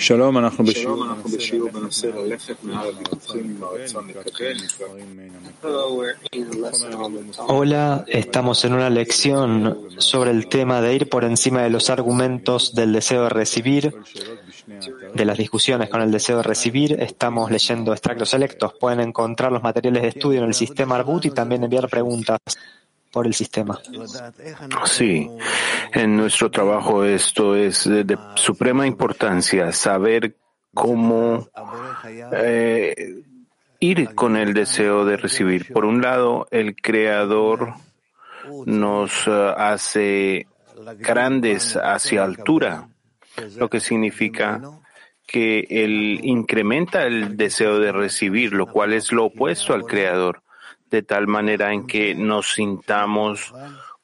שלום, אנחנו בשיעור בנושא ללכת מעל הוויכוחים עם הרצון לקבל Hola, estamos en una lección sobre el tema de ir por encima de los argumentos del deseo de recibir, de las discusiones con el deseo de recibir. Estamos leyendo extractos selectos. Pueden encontrar los materiales de estudio en el sistema Arbut y también enviar preguntas por el sistema. Sí, en nuestro trabajo esto es de suprema importancia, saber cómo eh, ir con el deseo de recibir. Por un lado, el Creador nos eh, hace grandes hacia altura, lo que significa que él incrementa el deseo de recibir, lo cual es lo opuesto al Creador de tal manera en que nos sintamos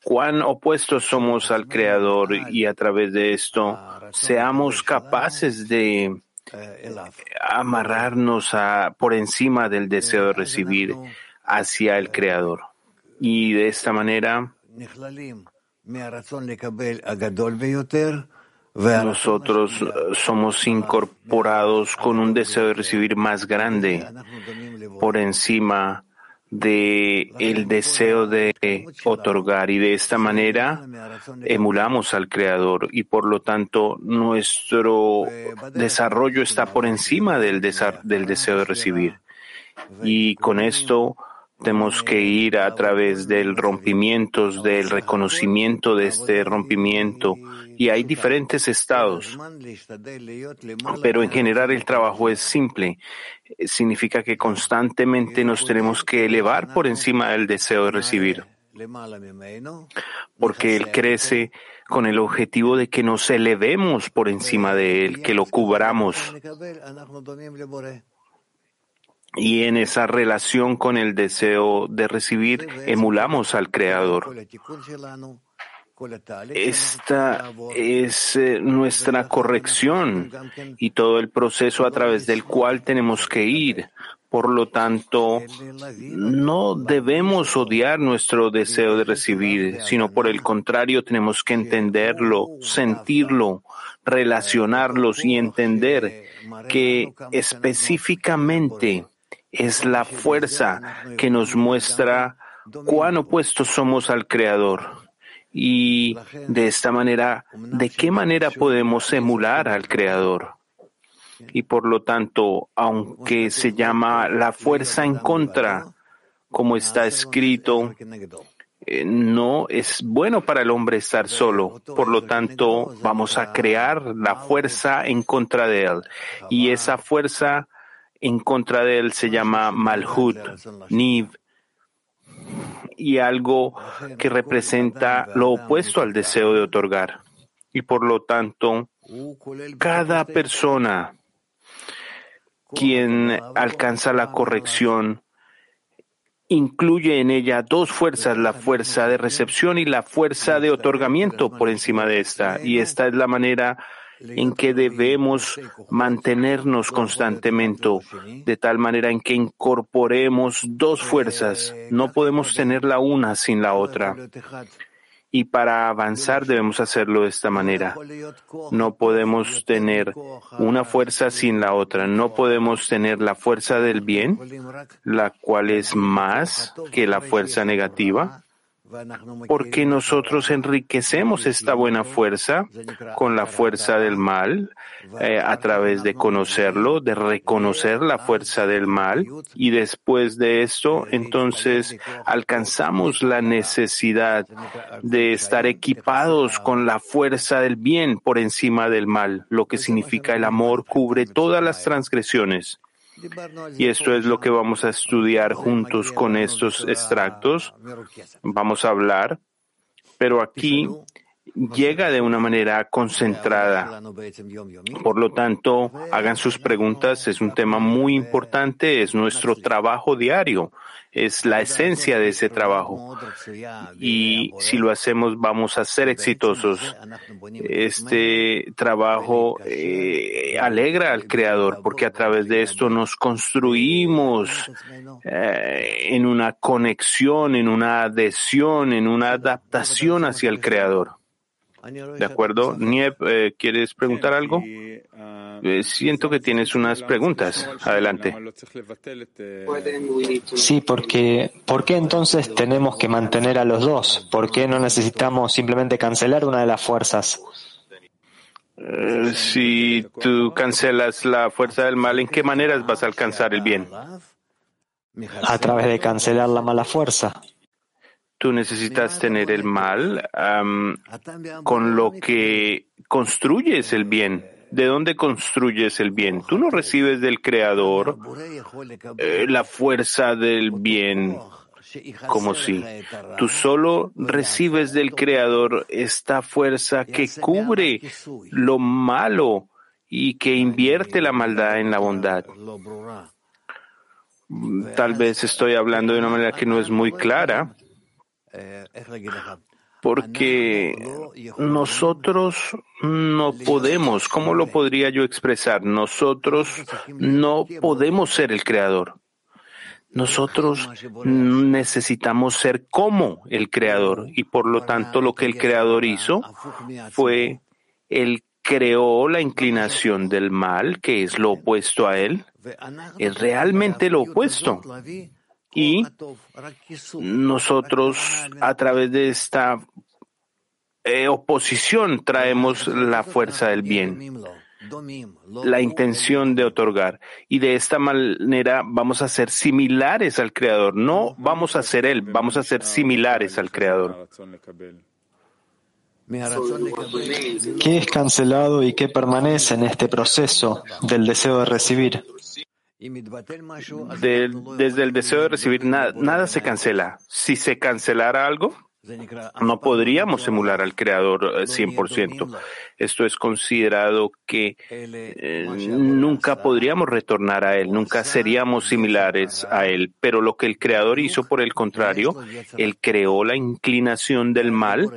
cuán opuestos somos al Creador y a través de esto seamos capaces de amarrarnos a, por encima del deseo de recibir hacia el Creador. Y de esta manera nosotros somos incorporados con un deseo de recibir más grande por encima de el deseo de otorgar. Y de esta manera emulamos al creador. Y por lo tanto nuestro desarrollo está por encima del, del deseo de recibir. Y con esto tenemos que ir a través del rompimiento, del reconocimiento de este rompimiento y hay diferentes estados. Pero en general el trabajo es simple. Significa que constantemente nos tenemos que elevar por encima del deseo de recibir. Porque Él crece con el objetivo de que nos elevemos por encima de Él, que lo cubramos. Y en esa relación con el deseo de recibir, emulamos al Creador. Esta es eh, nuestra corrección y todo el proceso a través del cual tenemos que ir. Por lo tanto, no debemos odiar nuestro deseo de recibir, sino por el contrario tenemos que entenderlo, sentirlo, relacionarlos y entender que específicamente es la fuerza que nos muestra cuán opuestos somos al Creador y de esta manera, ¿de qué manera podemos emular al Creador? Y por lo tanto, aunque se llama la fuerza en contra, como está escrito, eh, no es bueno para el hombre estar solo. Por lo tanto, vamos a crear la fuerza en contra de él. Y esa fuerza en contra de él se llama Malhut, Niv, y algo que representa lo opuesto al deseo de otorgar. Y por lo tanto, cada persona quien alcanza la corrección incluye en ella dos fuerzas, la fuerza de recepción y la fuerza de otorgamiento por encima de esta. Y esta es la manera en que debemos mantenernos constantemente, de tal manera en que incorporemos dos fuerzas. No podemos tener la una sin la otra. Y para avanzar debemos hacerlo de esta manera. No podemos tener una fuerza sin la otra. No podemos tener la fuerza del bien, la cual es más que la fuerza negativa porque nosotros enriquecemos esta buena fuerza con la fuerza del mal eh, a través de conocerlo, de reconocer la fuerza del mal y después de esto entonces alcanzamos la necesidad de estar equipados con la fuerza del bien por encima del mal, lo que significa el amor cubre todas las transgresiones. Y esto es lo que vamos a estudiar juntos con estos extractos. Vamos a hablar, pero aquí llega de una manera concentrada. Por lo tanto, hagan sus preguntas. Es un tema muy importante, es nuestro trabajo diario es la esencia de ese trabajo. Y si lo hacemos, vamos a ser exitosos. Este trabajo eh, alegra al Creador, porque a través de esto nos construimos eh, en una conexión, en una adhesión, en una adaptación hacia el Creador. ¿De acuerdo? Niep, eh, ¿quieres preguntar algo? Eh, siento que tienes unas preguntas. Adelante. Sí, porque ¿por qué entonces tenemos que mantener a los dos? ¿Por qué no necesitamos simplemente cancelar una de las fuerzas? Eh, si tú cancelas la fuerza del mal, ¿en qué maneras vas a alcanzar el bien? A través de cancelar la mala fuerza. Tú necesitas tener el mal con lo que construyes el bien. ¿De dónde construyes el bien? Tú no recibes del Creador eh, la fuerza del bien como si tú solo recibes del Creador esta fuerza que cubre lo malo y que invierte la maldad en la bondad. Tal vez estoy hablando de una manera que no es muy clara, porque nosotros no podemos, ¿cómo lo podría yo expresar? Nosotros no podemos ser el creador. Nosotros necesitamos ser como el creador y por lo tanto lo que el creador hizo fue él creó la inclinación del mal, que es lo opuesto a él, es realmente lo opuesto. Y nosotros a través de esta eh, oposición traemos la fuerza del bien, la intención de otorgar. Y de esta manera vamos a ser similares al Creador. No vamos a ser Él, vamos a ser similares al Creador. ¿Qué es cancelado y qué permanece en este proceso del deseo de recibir? Desde el deseo de recibir nada, nada se cancela. Si se cancelara algo, no podríamos emular al Creador 100%. Eh, Esto es considerado que eh, nunca podríamos retornar a Él, nunca seríamos similares a Él. Pero lo que el Creador hizo, por el contrario, Él creó la inclinación del mal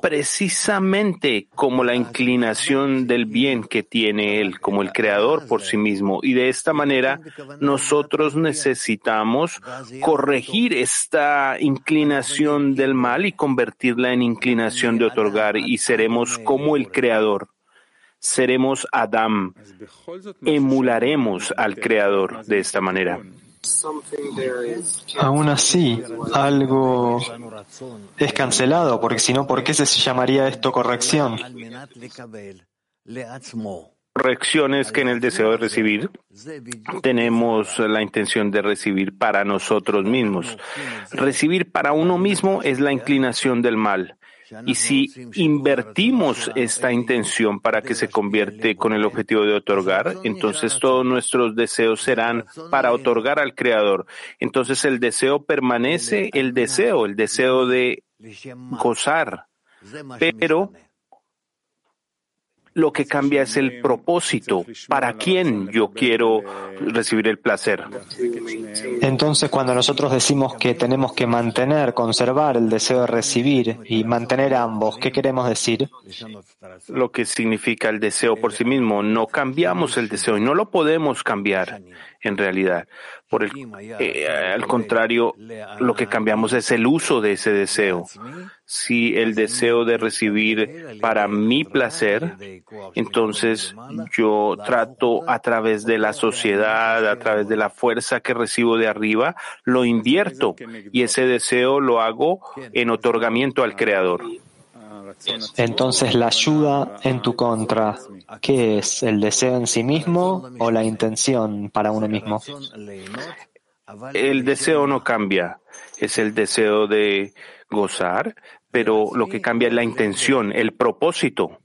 precisamente como la inclinación del bien que tiene Él, como el Creador por sí mismo. Y de esta manera nosotros necesitamos corregir esta inclinación del mal y convertirla en inclinación de otorgar y seremos como el Creador. Seremos Adam. Emularemos al Creador de esta manera. Aún así, algo es cancelado, porque si no, ¿por qué se llamaría esto corrección? Correcciones que en el deseo de recibir tenemos la intención de recibir para nosotros mismos. Recibir para uno mismo es la inclinación del mal. Y si invertimos esta intención para que se convierte con el objetivo de otorgar, entonces todos nuestros deseos serán para otorgar al Creador. Entonces el deseo permanece, el deseo, el deseo de gozar. Pero lo que cambia es el propósito. ¿Para quién yo quiero recibir el placer? Entonces, cuando nosotros decimos que tenemos que mantener, conservar el deseo de recibir y mantener ambos, ¿qué queremos decir? Lo que significa el deseo por sí mismo. No cambiamos el deseo y no lo podemos cambiar en realidad. Por el, eh, al contrario, lo que cambiamos es el uso de ese deseo. Si el deseo de recibir para mi placer, entonces yo trato a través de la sociedad, a través de la fuerza que recibo de arriba, lo invierto y ese deseo lo hago en otorgamiento al Creador. Entonces la ayuda en tu contra, ¿qué es? ¿El deseo en sí mismo o la intención para uno mismo? El deseo no cambia, es el deseo de gozar, pero lo que cambia es la intención, el propósito.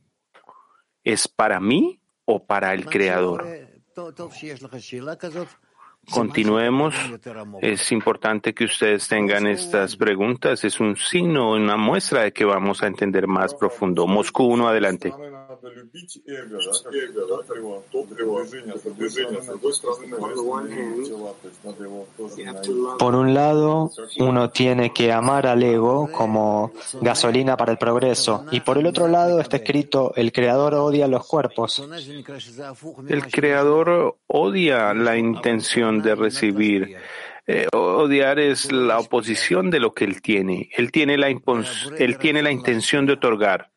¿Es para mí o para el Creador? Continuemos. Es importante que ustedes tengan estas preguntas. Es un signo, una muestra de que vamos a entender más profundo. Moscú 1, adelante. Por un lado, uno tiene que amar al ego como gasolina para el progreso, y por el otro lado está escrito, el creador odia los cuerpos. El creador odia la intención de recibir. Eh, odiar es la oposición de lo que él tiene. Él tiene la, él tiene la intención de otorgar.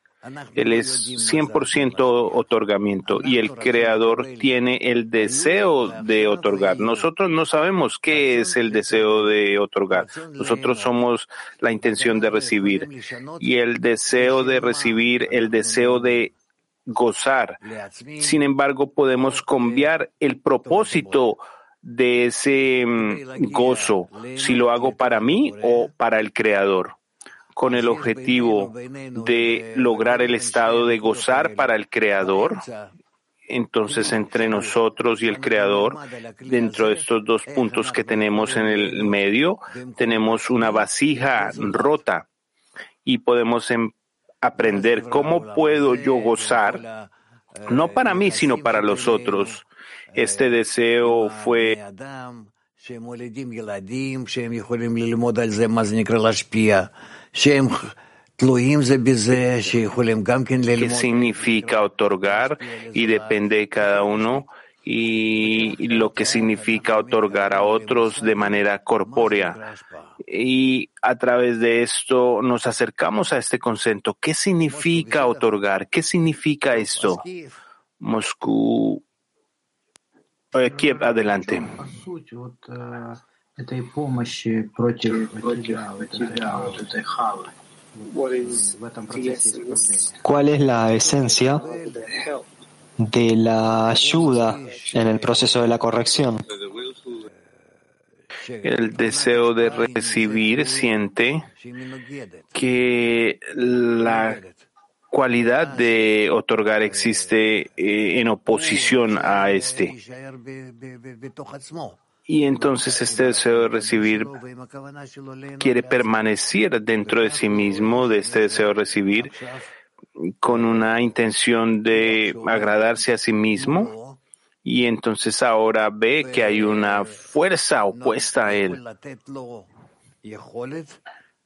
Él es 100% otorgamiento y el creador tiene el deseo de otorgar. Nosotros no sabemos qué es el deseo de otorgar. Nosotros somos la intención de recibir y el deseo de recibir, el deseo de gozar. Sin embargo, podemos cambiar el propósito de ese mm, gozo, si lo hago para mí o para el Creador, con el objetivo de lograr el estado de gozar para el Creador. Entonces, entre nosotros y el Creador, dentro de estos dos puntos que tenemos en el medio, tenemos una vasija rota y podemos em, aprender cómo puedo yo gozar, no para mí, sino para los otros. Este deseo fue ¿Qué significa otorgar? Y depende de cada uno y lo que significa otorgar a otros de manera corpórea. Y a través de esto nos acercamos a este concepto. ¿Qué significa otorgar? ¿Qué significa esto? Moscú. Kiev, adelante. ¿Cuál es la esencia de la ayuda en el proceso de la corrección? El deseo de recibir siente que la cualidad de otorgar existe eh, en oposición a este. Y entonces este deseo de recibir quiere permanecer dentro de sí mismo, de este deseo de recibir, con una intención de agradarse a sí mismo. Y entonces ahora ve que hay una fuerza opuesta a él.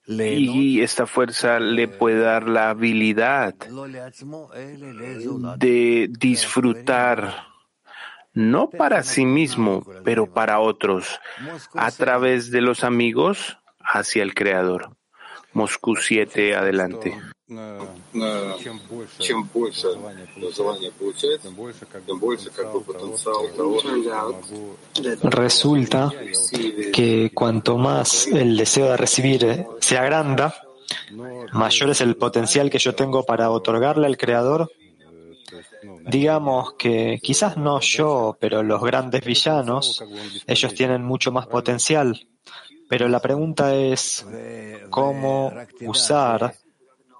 Y esta fuerza le puede dar la habilidad de disfrutar, no para sí mismo, pero para otros, a través de los amigos hacia el Creador. Moscú 7, adelante. Resulta que cuanto más el deseo de recibir se agranda, mayor es el potencial que yo tengo para otorgarle al Creador. Digamos que quizás no yo, pero los grandes villanos, ellos tienen mucho más potencial. Pero la pregunta es cómo usar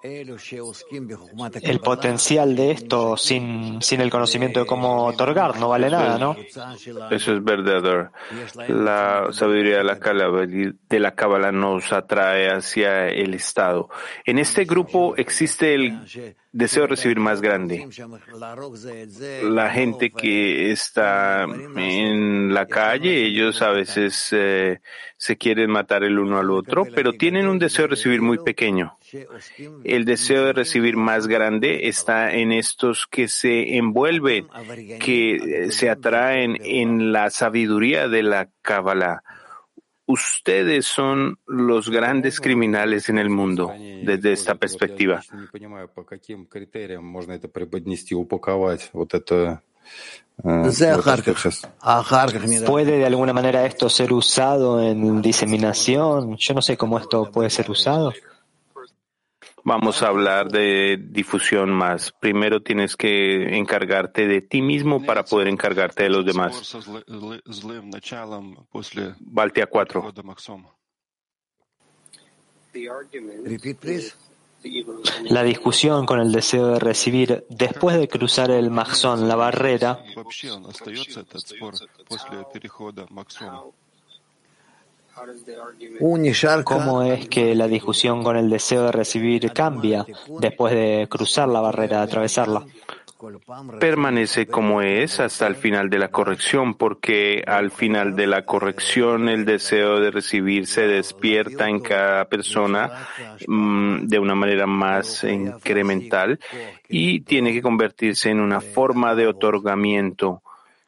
el potencial de esto sin, sin el conocimiento de cómo otorgar no vale nada, ¿no? Eso es verdadero. La sabiduría de la Cábala de la Cábala nos atrae hacia el Estado. En este grupo existe el deseo de recibir más grande. La gente que está en la calle, ellos a veces eh, se quieren matar el uno al otro, pero tienen un deseo de recibir muy pequeño. El deseo de recibir más grande está en estos que se envuelven, que se atraen en la sabiduría de la Kabbalah ustedes son los grandes criminales en el mundo desde esta perspectiva. ¿Puede de alguna manera esto ser usado en diseminación? Yo no sé cómo esto puede ser usado. Vamos a hablar de difusión más. Primero tienes que encargarte de ti mismo para poder encargarte de los demás. Baltia 4. La discusión con el deseo de recibir después de cruzar el maxón, la barrera, ¿Cómo es que la discusión con el deseo de recibir cambia después de cruzar la barrera, atravesarla? Permanece como es hasta el final de la corrección, porque al final de la corrección el deseo de recibir se despierta en cada persona mm, de una manera más incremental y tiene que convertirse en una forma de otorgamiento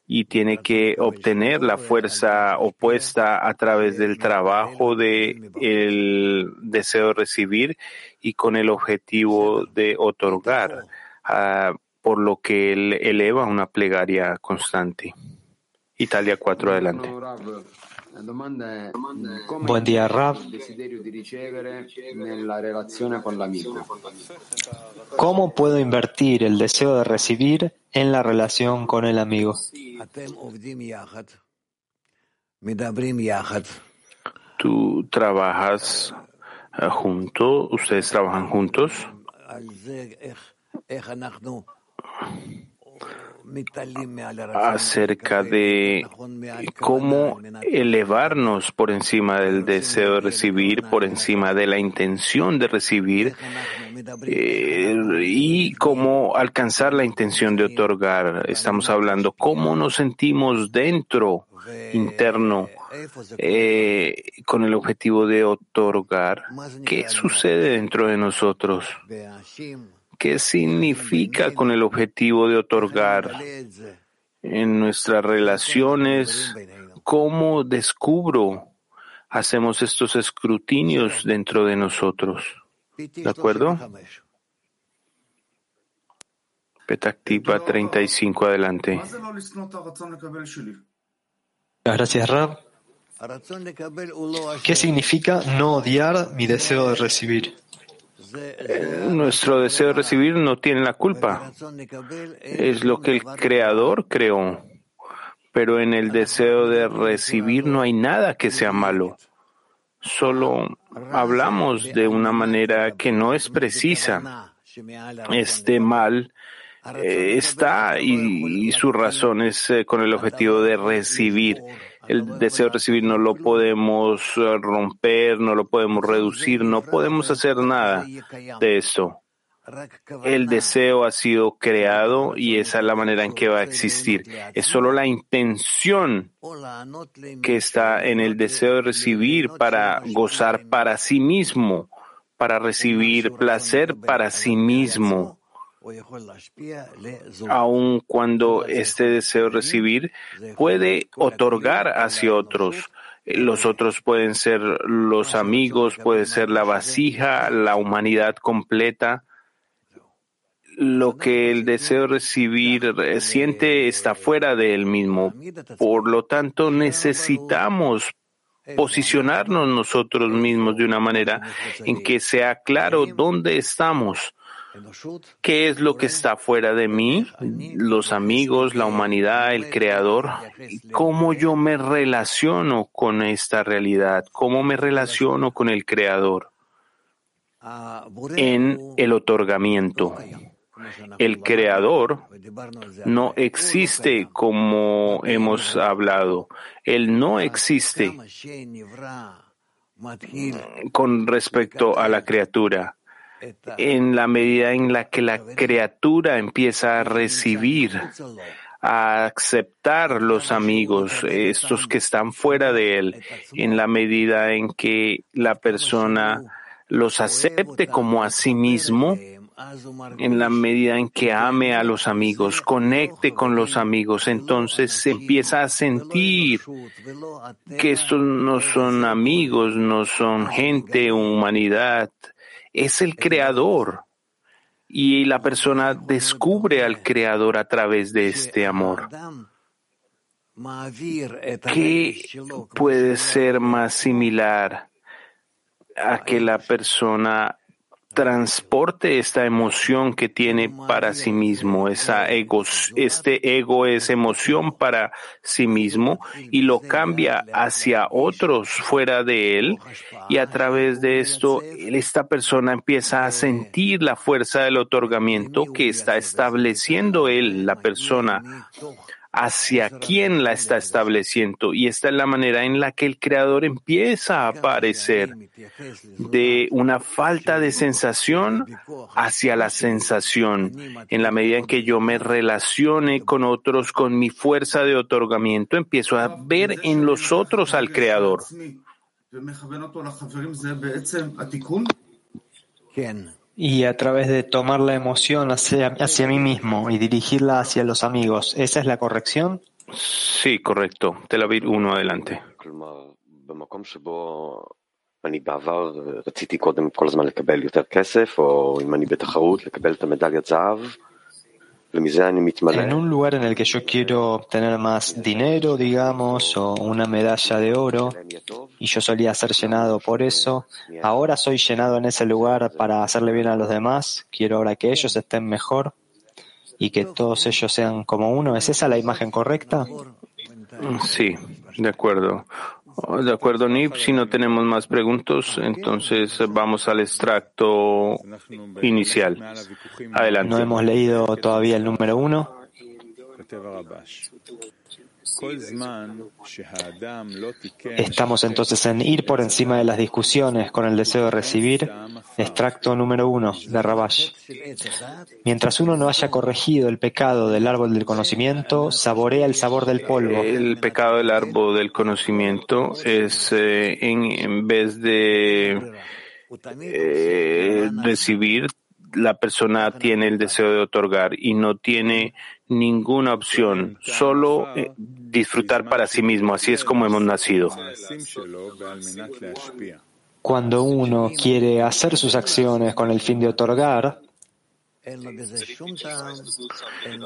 y tiene que obtener la fuerza opuesta a través del trabajo de el deseo de recibir y con el objetivo de otorgar, ah, por lo que él eleva una plegaria constante. Italia 4, adelante. Buen día, Rav. ¿Cómo puedo invertir el deseo de recibir en la relación con el amigo? Tú trabajas eh, junto, ustedes trabajan juntos. Acerca de cómo elevarnos por encima del deseo de recibir, por encima de la intención de recibir eh, y cómo alcanzar la intención de otorgar. Estamos hablando cómo nos sentimos dentro, interno, eh, con el objetivo de otorgar. ¿Qué sucede dentro de nosotros? ¿Qué significa con el objetivo de otorgar en nuestras relaciones? ¿Cómo descubro? Hacemos estos escrutinios dentro de nosotros. ¿De acuerdo? Petactiva 35, adelante. Gracias, Rab. ¿Qué significa no odiar mi deseo de recibir? Nuestro deseo de recibir no tiene la culpa. Es lo que el Creador creó. Pero en el deseo de recibir no hay nada que sea malo. Solo hablamos de una manera que no es precisa. Este mal eh, está y, su razón es eh, con el objetivo de recibir el deseo de recibir no lo podemos eh, romper, no lo podemos reducir, no podemos hacer nada de esto. El deseo ha sido creado y esa es la manera en que va a existir. Es solo la intención que está en el deseo de recibir para gozar para sí mismo, para recibir placer para sí mismo aun cuando este deseo de recibir puede otorgar hacia otros. Los otros pueden ser los amigos, puede ser la vasija, la humanidad completa. Lo que el deseo de recibir siente está fuera de él mismo. Por lo tanto, necesitamos posicionarnos nosotros mismos de una manera en que sea claro dónde estamos ¿Qué es lo que está fuera de mí? Los amigos, la humanidad, el creador. ¿Cómo yo me relaciono con esta realidad? ¿Cómo me relaciono con el creador? En el otorgamiento. El creador no existe como hemos hablado. Él no existe con respecto a la criatura en la medida en la que la criatura empieza a recibir, a aceptar los amigos, estos que están fuera de él, en la medida en que la persona los acepte como a sí mismo, en la medida en que ame a los amigos, conecte con los amigos, entonces se empieza a sentir que estos no son amigos, no son gente, humanidad, es el creador. Y la persona descubre al creador a través de este amor. ¿Qué puede ser más similar a que la persona transporte esta emoción que tiene para sí mismo. Esa ego, este ego es emoción para sí mismo y lo cambia hacia otros fuera de él y a través de esto esta persona empieza a sentir la fuerza del otorgamiento que está estableciendo él, la persona hacia quién la está estableciendo. Y esta es la manera en la que el creador empieza a aparecer de una falta de sensación hacia la sensación. En la medida en que yo me relacione con otros con mi fuerza de otorgamiento, empiezo a ver en los otros al creador Y a través de tomar la emoción hacia, hacia mí mismo y dirigirla hacia los amigos, ¿esa es la corrección? Sí, correcto. Tel Aviv 1, adelante. אני בעבר רציתי קודם כל הזמן לקבל יותר כסף, או אם אני בתחרות לקבל את המדליית זהב. En un lugar en el que yo quiero obtener más dinero, digamos, o una medalla de oro, y yo solía ser llenado por eso, ahora soy llenado en ese lugar para hacerle bien a los demás, quiero ahora que ellos estén mejor y que todos ellos sean como uno. ¿Es esa la imagen correcta? Sí, de acuerdo. De acuerdo, Nip. Si no tenemos más preguntas, entonces vamos al extracto inicial. Adelante. No hemos leído todavía el número uno. Estamos entonces en ir por encima de las discusiones con el deseo de recibir. Extracto número uno de Rabash. Mientras uno no haya corregido el pecado del árbol del conocimiento, saborea el sabor del polvo. El pecado del árbol del conocimiento es eh, en, vez de eh, recibir, la persona tiene el deseo de otorgar y no tiene ninguna opción, solo eh, disfrutar para sí mismo. Así es como hemos nacido. Cuando uno quiere hacer sus acciones con el fin de otorgar,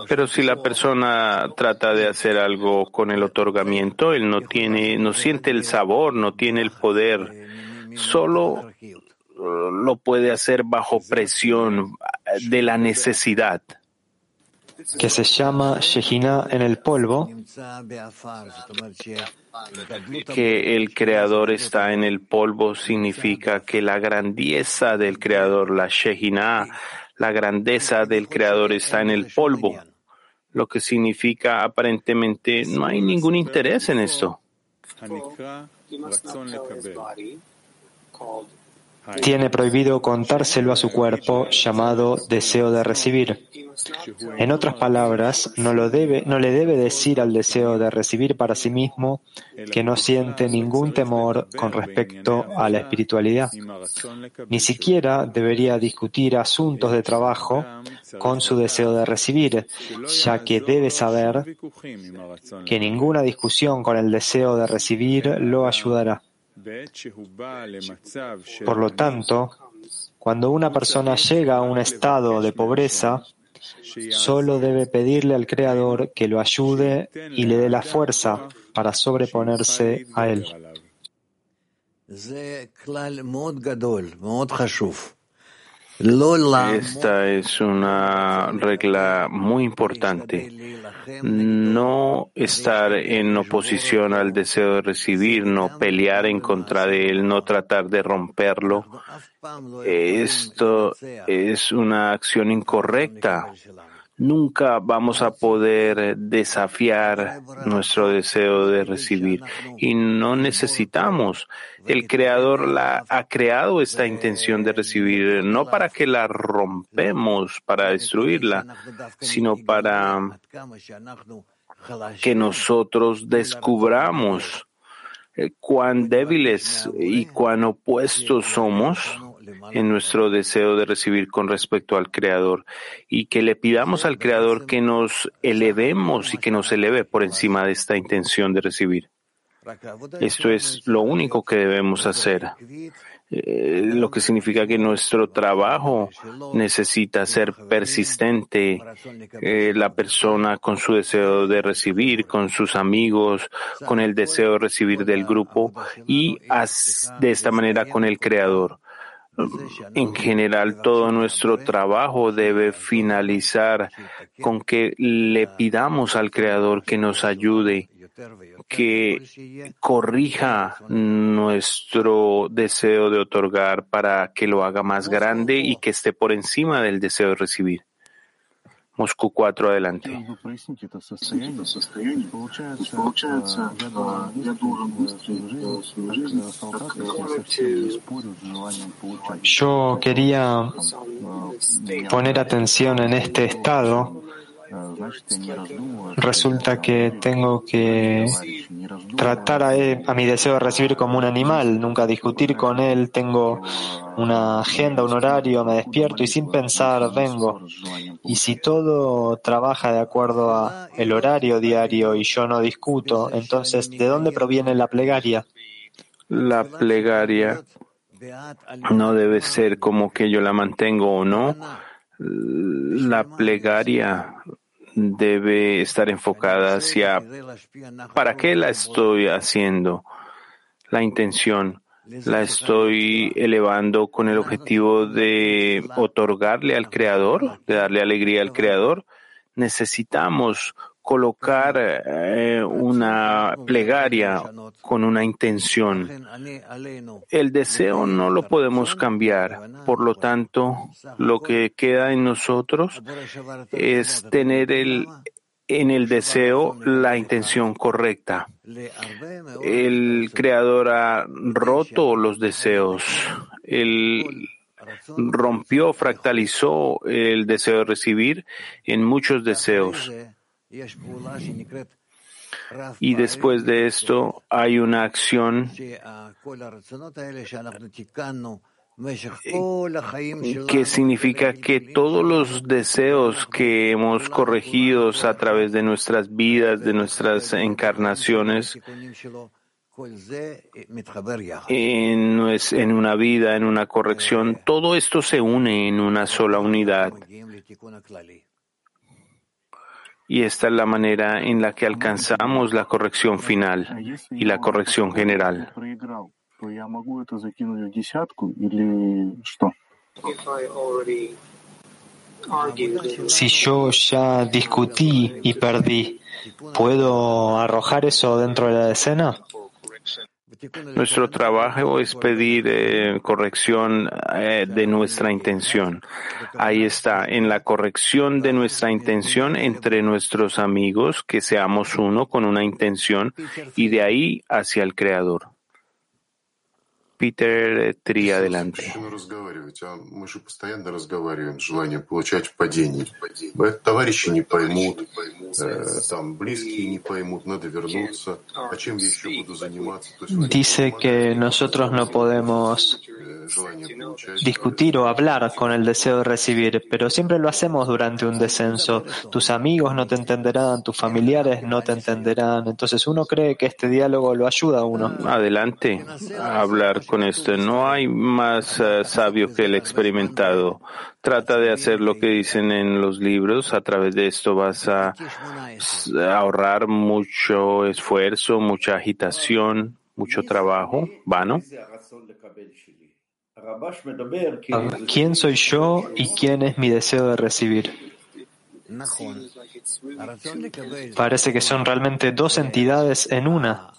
pero si la persona trata de hacer algo con el otorgamiento, él no tiene, no siente el sabor, no tiene el poder, solo lo puede hacer bajo presión de la necesidad que se llama Shejina en el polvo, que el creador está en el polvo significa que la grandeza del creador, la Shejina, la grandeza del creador está en el polvo, lo que significa aparentemente no hay ningún interés en esto tiene prohibido contárselo a su cuerpo llamado deseo de recibir. En otras palabras, no, le debe decir al deseo de recibir para sí mismo que no siente ningún temor con respecto a la espiritualidad. Ni siquiera debería discutir asuntos de trabajo con su deseo de recibir, ya que debe saber que ninguna discusión con el deseo de recibir lo ayudará. Por lo tanto, cuando una persona llega a un estado de pobreza, solo debe pedirle al Creador que lo ayude y le dé la fuerza para sobreponerse a él. Esta es una regla muy importante. No estar en oposición al deseo de recibir, no pelear en contra de él, no tratar de romperlo. Esto es una acción incorrecta nunca vamos a poder desafiar nuestro deseo de recibir y no necesitamos. El creador la ha creado esta intención de recibir no para que la rompemos, para destruirla, sino para que nosotros descubramos eh, cuán débiles y cuán opuestos somos en nuestro deseo de recibir con respecto al Creador y que le pidamos al Creador que nos elevemos y que nos eleve por encima de esta intención de recibir. Esto es lo único que debemos hacer. Eh, lo que significa que nuestro trabajo necesita ser persistente, eh, la persona con su deseo de recibir, con sus amigos, con el deseo de recibir del grupo y de esta manera con el Creador. En general, todo nuestro trabajo debe finalizar con que le pidamos al Creador que nos ayude, que corrija nuestro deseo de otorgar para que lo haga más grande y que esté por encima del deseo de recibir. Moscú 4, adelante. Yo quería poner atención en este estado resulta que tengo que tratar a, mi deseo de recibir como un animal, nunca discutir con él, tengo una agenda, un horario, me despierto y sin pensar vengo. Y si todo trabaja de acuerdo a el horario diario y yo no discuto, entonces ¿de dónde proviene la plegaria? La plegaria No debe ser como que yo la mantengo o no. La plegaria debe estar enfocada hacia ¿para qué la estoy haciendo? La intención. ¿La estoy elevando con el objetivo de otorgarle al Creador, de darle alegría al Creador? Necesitamos colocar eh, una plegaria con una intención. El deseo no lo podemos cambiar. Por lo tanto, lo que queda en nosotros es tener el, en el deseo la intención correcta. El creador ha roto los deseos. Él rompió, fractalizó el deseo de recibir en muchos deseos. Y después de esto hay una acción que significa que todos los deseos que hemos corregido a través de nuestras vidas, de nuestras encarnaciones, en, una vida, en una corrección, todo esto se une en una sola unidad. Y esta es la manera en la que alcanzamos la corrección final y la corrección general. Si yo ya discutí y perdí, ¿puedo arrojar eso dentro de la escena? Nuestro trabajo es pedir eh, corrección eh, de nuestra intención. Ahí está, en la corrección de nuestra intención entre nuestros amigos, que seamos uno con una intención y de ahí hacia el Creador. Peter eh, Tri, adelante. Dice que nosotros no podemos discutir o hablar con el deseo de recibir, pero siempre lo hacemos durante un descenso. Tus amigos no te entenderán, tus familiares no te entenderán. Entonces uno cree que este diálogo lo ayuda a uno. Adelante, a hablar con esto. No hay más uh, sabio que el experimentado. Trata de hacer lo que dicen en los libros. A través de esto vas a ahorrar mucho esfuerzo, mucha agitación, mucho trabajo vano. ¿Quién soy yo y quién es mi deseo de recibir? Parece que son realmente dos entidades en una.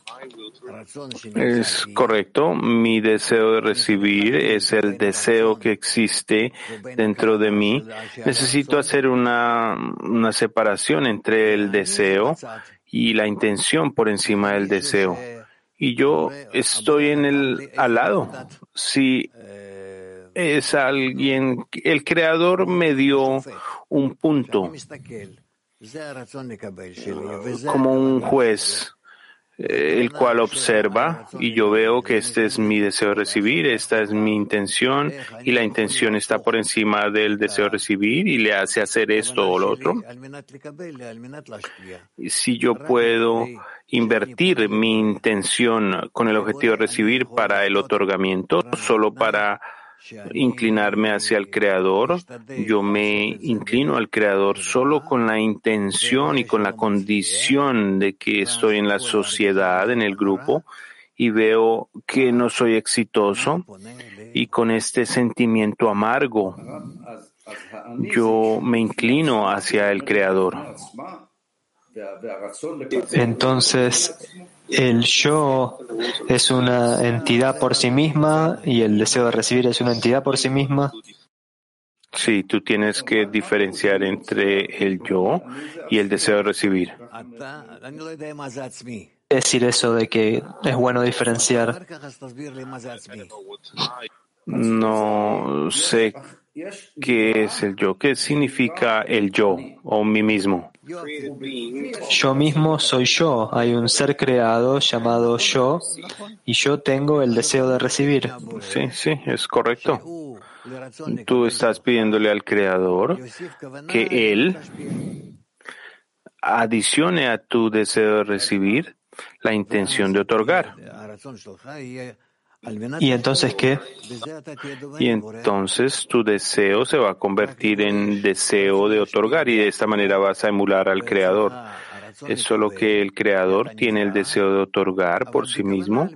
Es correcto. Mi deseo de recibir es el deseo que existe dentro de mí. Necesito hacer una, una separación entre el deseo y la intención por encima del deseo. Y yo estoy en el al lado. Si es alguien, el creador me dio un punto. Como un juez. eh, el cual observa y yo veo que este es mi deseo de recibir, esta es mi intención y la intención está por encima del deseo de recibir y le hace hacer esto o lo otro. Si yo puedo invertir mi intención con el objetivo de recibir para el otorgamiento, solo para inclinarme hacia el Creador, yo me inclino al Creador solo con la intención y con la condición de que estoy en la sociedad, en el grupo, y veo que no soy exitoso, y con este sentimiento amargo, yo me inclino hacia el Creador. Entonces, el yo es una entidad por sí misma y el deseo de recibir es una entidad por sí misma. Sí, tú tienes que diferenciar entre el yo y el deseo de recibir. Es decir eso de que es bueno diferenciar. No sé qué es el yo, qué significa el yo o mí mismo. Yo mismo soy yo. Hay un ser creado llamado yo y yo tengo el deseo de recibir. Sí, sí, es correcto. Tú estás pidiéndole al Creador que Él adicione a tu deseo de recibir la intención de otorgar. ¿Y entonces qué? Y entonces tu deseo se va a convertir en deseo de otorgar y de esta manera vas a emular al Creador. Es solo que el Creador tiene el deseo de otorgar por sí mismo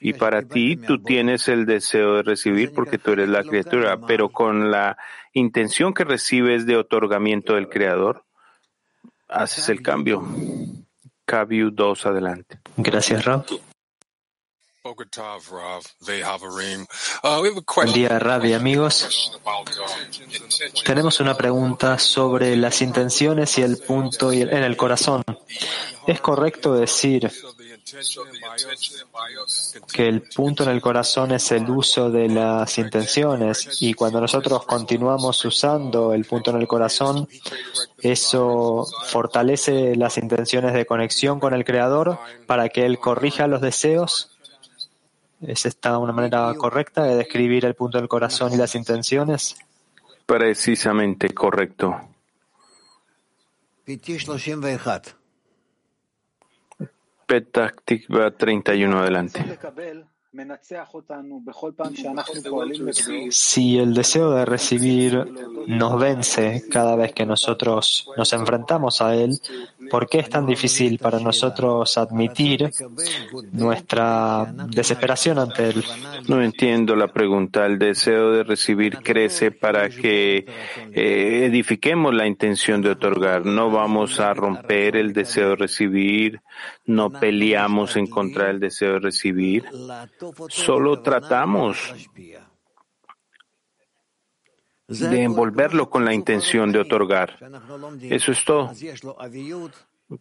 y para ti tú tienes el deseo de recibir porque tú eres la criatura, pero con la intención que recibes de otorgamiento del Creador, haces el cambio. Kaviu 2 adelante. Gracias, Rab. Buen día, Rab y amigos. Tenemos una pregunta sobre las intenciones y el punto en el corazón. ¿Es correcto decir que el punto en el corazón es el uso de las intenciones y cuando nosotros continuamos usando el punto en el corazón, eso fortalece las intenciones de conexión con el Creador para que Él corrija los deseos? ¿Es esta una manera correcta de describir el punto del corazón y las intenciones? Precisamente correcto. Petah Tikva 31 adelante. Si el deseo de recibir nos vence cada vez que nosotros nos enfrentamos a él, ¿por qué es tan difícil para nosotros admitir nuestra desesperación ante él? No entiendo la pregunta. El deseo de recibir crece para que eh, edifiquemos la intención de otorgar. No vamos a romper el deseo de recibir, no peleamos en contra del deseo de recibir. Solo tratamos de envolverlo con la intención de otorgar. Eso es todo.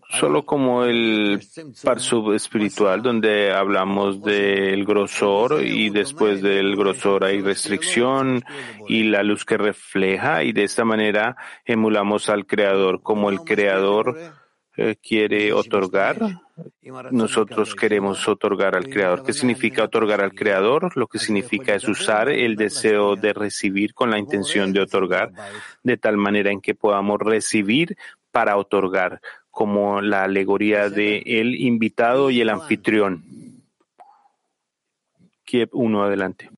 Solo como el parsub espiritual, donde hablamos del grosor y después del grosor hay restricción y la luz que refleja y de esta manera emulamos al Creador como el Creador eh, quiere otorgar, nosotros queremos otorgar al Creador. ¿Qué significa otorgar al Creador? Lo que significa es usar el deseo de recibir con la intención de otorgar, de tal manera en que podamos recibir para otorgar, como la alegoría de el invitado y el anfitrión. Kiev 1, adelante.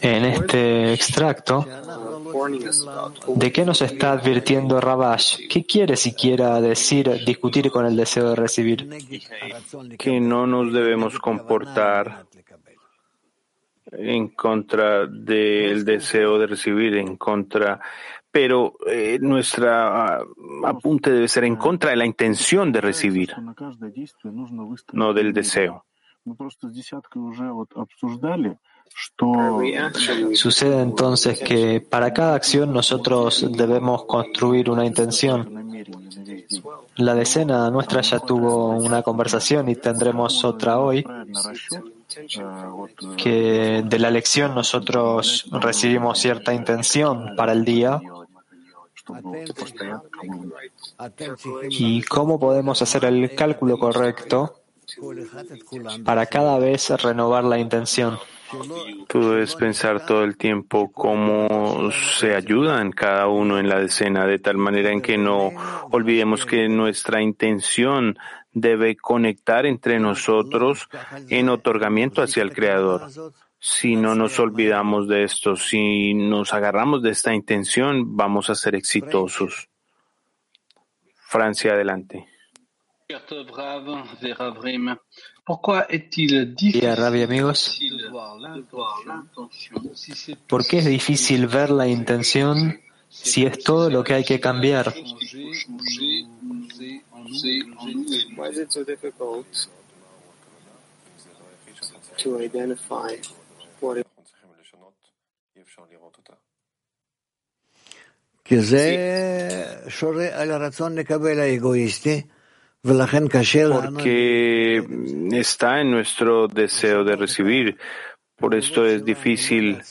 En este extracto, ¿de qué nos está advirtiendo Rabash? ¿Qué quiere siquiera decir discutir con el deseo de recibir? Que no nos debemos comportar en contra del deseo de recibir, en contra pero eh, nuestra apunte debe ser en contra de la intención de recibir, no del deseo. Sucede entonces que para cada acción nosotros debemos construir una intención. La decena nuestra ya tuvo una conversación y tendremos otra hoy, que de la lección nosotros recibimos cierta intención para el día ¿Y cómo podemos hacer el cálculo correcto para cada vez renovar la intención? Tú debes pensar todo el tiempo cómo se ayudan cada uno en la decena, de tal manera en que no olvidemos que nuestra intención debe conectar entre nosotros en otorgamiento hacia el Creador si no nos olvidamos de esto, si nos agarramos de esta intención, vamos a ser exitosos. Francia, adelante. Rabbi, amigos. ¿Por qué es difícil ver la intención si es todo lo que hay que cambiar? Porque está en nuestro deseo de recibir. Por esto es difícil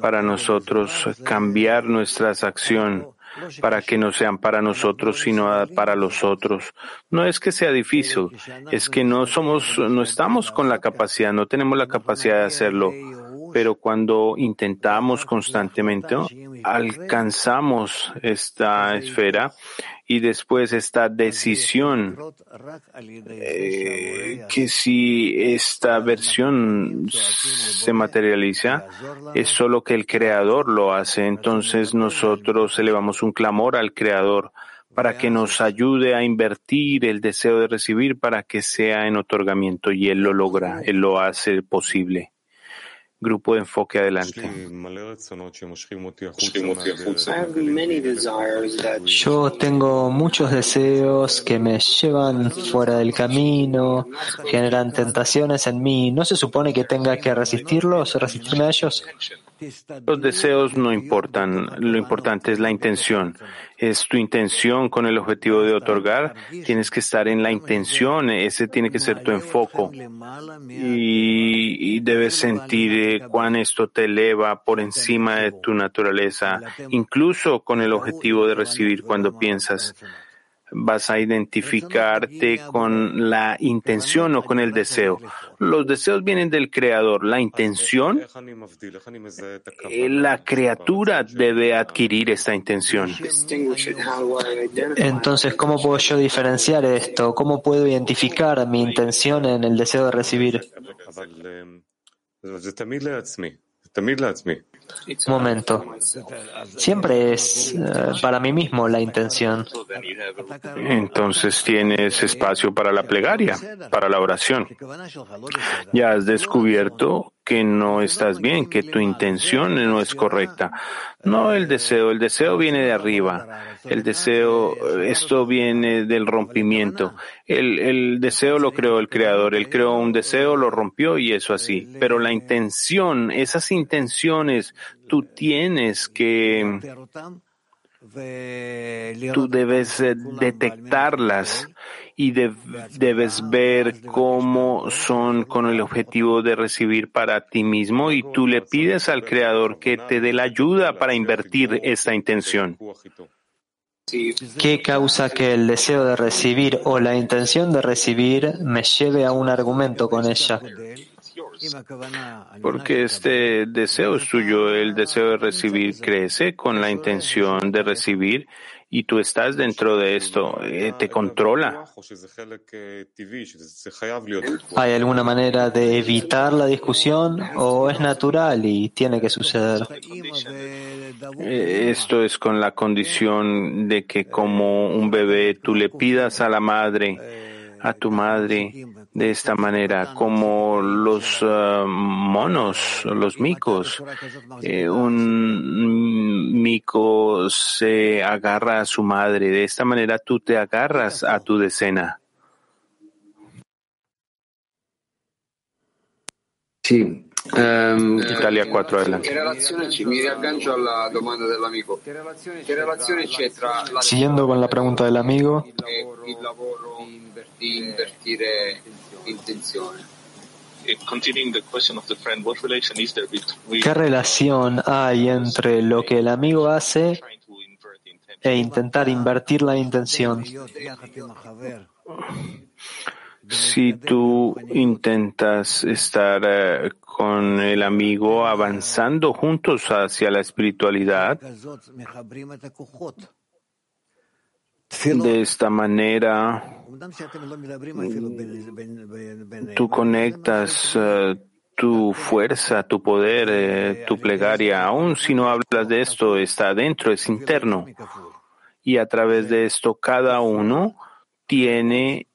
para nosotros cambiar nuestra acción para que no sean para nosotros, sino para los otros. No es que sea difícil, es que no somos, no estamos con la capacidad, no tenemos la capacidad de hacerlo pero cuando intentamos constantemente, alcanzamos esta esfera y después esta decisión eh, que si esta versión se materializa es solo que el creador lo hace. Entonces nosotros elevamos un clamor al creador para que nos ayude a invertir el deseo de recibir para que sea en otorgamiento y él lo logra, él lo hace posible. Grupo de enfoque adelante. Yo tengo muchos deseos que me llevan fuera del camino, generan tentaciones en mí. ¿No se supone que tenga que resistirlos, resistirme a ellos? Los deseos no importan, lo importante es la intención. Es tu intención con el objetivo de otorgar. Tienes que estar en la intención, ese tiene que ser tu enfoque. Y, y debes sentir eh, cuán esto te eleva por encima de tu naturaleza, incluso con el objetivo de recibir cuando piensas vas a identificarte con la intención o con el deseo. Los deseos vienen del creador. La intención, eh, la criatura debe adquirir esta intención. Entonces, ¿cómo puedo yo diferenciar esto? ¿Cómo puedo identificar mi intención en el deseo de recibir? Momento. Siempre es eh, para mí mismo la intención. Entonces tienes espacio para la plegaria, para la oración. Ya has descubierto que no estás bien, que tu intención no es correcta. No el deseo, el deseo viene de arriba. El deseo, esto viene del rompimiento. El, el deseo lo creó el creador. Él creó un deseo, lo rompió y eso así. Pero la intención, esas intenciones, tú tienes que Tú debes eh, detectarlas y debes ver cómo son con el objetivo de recibir para ti mismo y tú le pides al Creador que te dé la ayuda para invertir esta intención. ¿Qué causa que el deseo de recibir o la intención de recibir me lleve a un argumento con ella? Porque este deseo es tuyo, el deseo de recibir crece con la intención de recibir y tú estás dentro de esto, eh, te controla. ¿Hay alguna manera de evitar la discusión o es natural y tiene que suceder? Eh, esto es con la condición de que como un bebé tú le pidas a la madre, a tu madre de esta manera, como los uh, monos, los micos. Eh, un mico se agarra a su madre, de esta manera tú te agarras a tu decena. Sí, Um, Italia 4 adelante. Siguiendo con la pregunta del amigo. ¿Qué relación hay entre lo que el amigo hace e intentar invertir la intención? Si tú intentas estar eh, con el amigo avanzando juntos hacia la espiritualidad, de esta manera tú conectas eh, tu fuerza, tu poder, eh, tu plegaria, aun si no hablas de esto, está adentro, es interno. Y a través de esto cada uno tiene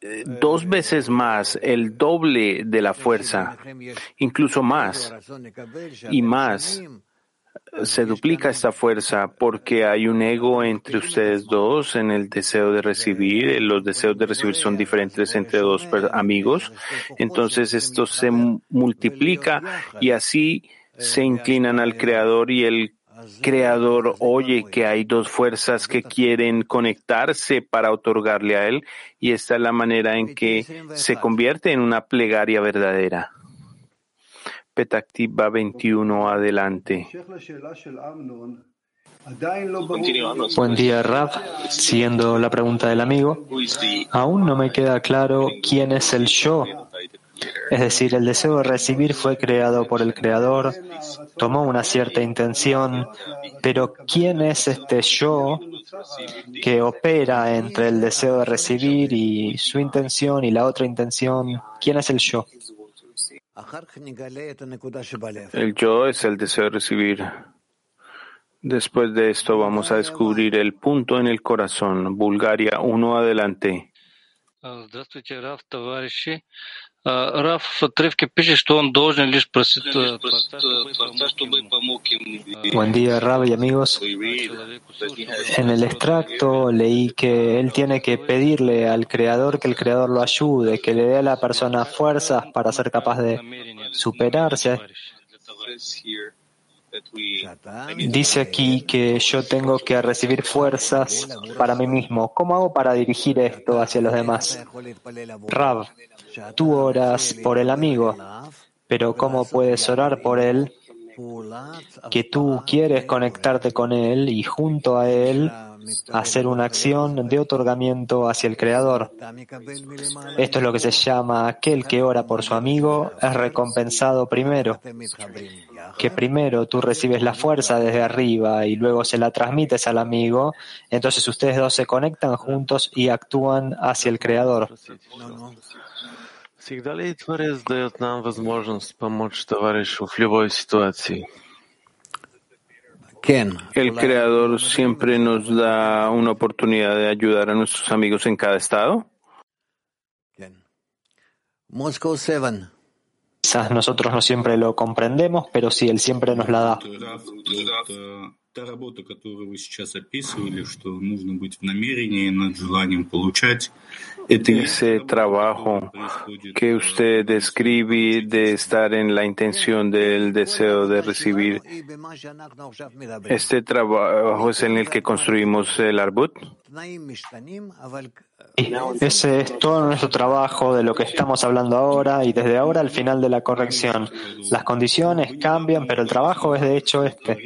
eh, dos veces más, el doble de la fuerza, incluso más y más. Se duplica esta fuerza porque hay un ego entre ustedes dos en el deseo de recibir. Los deseos de recibir son diferentes entre dos amigos. Entonces esto se multiplica y así se inclinan al Creador y el Creador oye que hay dos fuerzas que quieren conectarse para otorgarle a Él y esta es la manera en que se convierte en una plegaria verdadera. Petaktiva 21 adelante. Buen día, Rab. Siguiendo la pregunta del amigo, aún no me queda claro quién es el yo Es decir, el deseo de recibir fue creado por el Creador, tomó una cierta intención, pero ¿quién es este yo que opera entre el deseo de recibir y su intención y la otra intención? ¿Quién es el yo? El yo es el deseo de recibir. Después de esto vamos a descubrir el punto en el corazón. Bulgaria, uno adelante. Здравствуйте, Раф, товарищи. Раф в отрывке пишет, что он должен лишь просить Творца, чтобы помог ему. Buen día, Rab y amigos. En el extracto leí que él tiene que pedirle al Creador que el Creador lo ayude, que le dé a la persona fuerzas para ser capaz de superarse. Dice aquí que yo tengo que recibir fuerzas para mí mismo. ¿Cómo hago para dirigir esto hacia los demás? Rab, tú oras por el amigo, pero ¿cómo puedes orar por él? Que tú quieres conectarte con él y junto a él hacer una acción de otorgamiento hacia el Creador. Esto es lo que se llama aquel que ora por su amigo es recompensado primero que primero tú recibes la fuerza desde arriba y luego se la transmites al amigo, entonces ustedes dos se conectan juntos y actúan hacia el Creador. El Creador siempre nos da una oportunidad de ayudar a nuestros amigos en cada estado. Moscow 7. Quizás nosotros no siempre lo comprendemos, pero sí, Él siempre nos la da. Та работа, которую вы сейчас описывали, что нужно быть в намерении над желанием получать, это Ese trabajo que usted describe de estar en la intención del deseo de recibir, este trabajo es en el que construimos el Arbut. Ese es todo nuestro trabajo de lo que estamos hablando ahora y desde ahora al final de la corrección. Las condiciones cambian, pero el trabajo es de hecho este.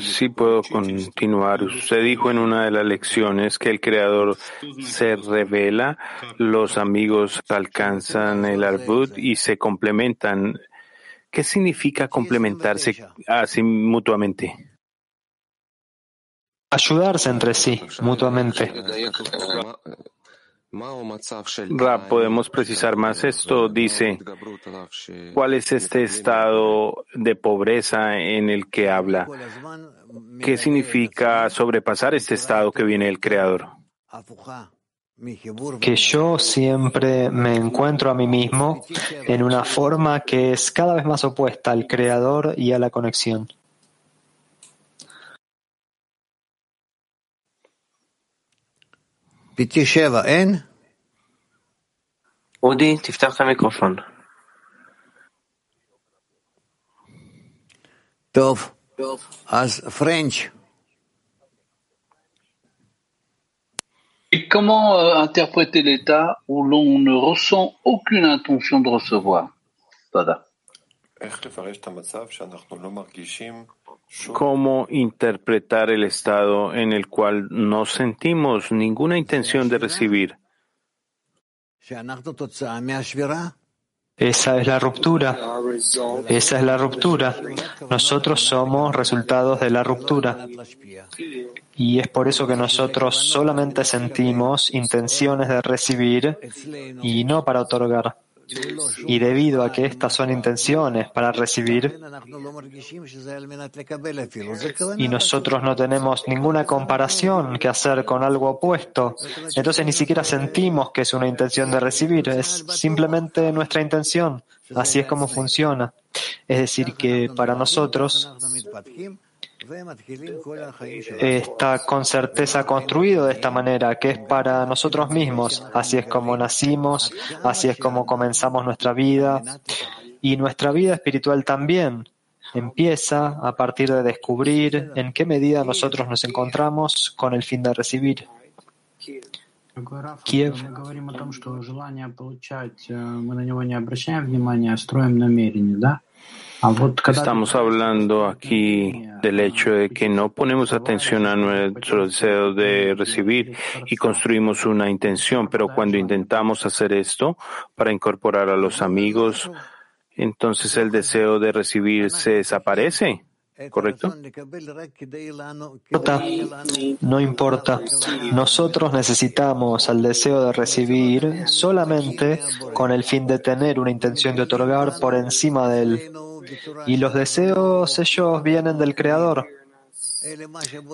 Sí puedo continuar. Usted dijo en una de las lecciones que el Creador se revela, los amigos alcanzan el arbut y se complementan. ¿Qué significa complementarse así mutuamente? Ayudarse entre sí, mutuamente. Rab, ¿podemos precisar más esto? Dice, ¿cuál es este estado de pobreza en el que habla? ¿Qué significa sobrepasar este estado que viene del Creador? Que yo siempre me encuentro a mí mismo en una forma que es cada vez más opuesta al Creador y a la conexión. אודי, תפתח את המיקרופון. טוב, אז פרנץ'. Et comment euh, interpréter l'état où l'on ne ressent aucune intention de recevoir Tada. ¿Cómo interpretar el estado en el cual no sentimos ninguna intención de recibir? Esa es la ruptura. Esa es la ruptura. Nosotros somos resultados de la ruptura. Y es por eso que nosotros solamente sentimos intenciones de recibir y no para otorgar. Y debido a que estas son intenciones para recibir, y nosotros no tenemos ninguna comparación que hacer con algo opuesto, entonces ni siquiera sentimos que es una intención de recibir, es simplemente nuestra intención. Así es como funciona. Es decir, que para nosotros está con certeza construido de esta manera, que es para nosotros mismos. Así es como nacimos, así es como comenzamos nuestra vida y nuestra vida espiritual también empieza a partir de descubrir en qué medida nosotros nos encontramos con el fin de recibir. Kiev. Estamos hablando aquí del hecho de que no ponemos atención a nuestro deseo de recibir y construimos una intención, pero cuando intentamos hacer esto para incorporar a los amigos, entonces el deseo de recibir se desaparece. ¿Correcto? No importa. Nosotros necesitamos el deseo de recibir solamente con el fin de tener una intención de otorgar por encima de él. Y los deseos, ellos vienen del Creador.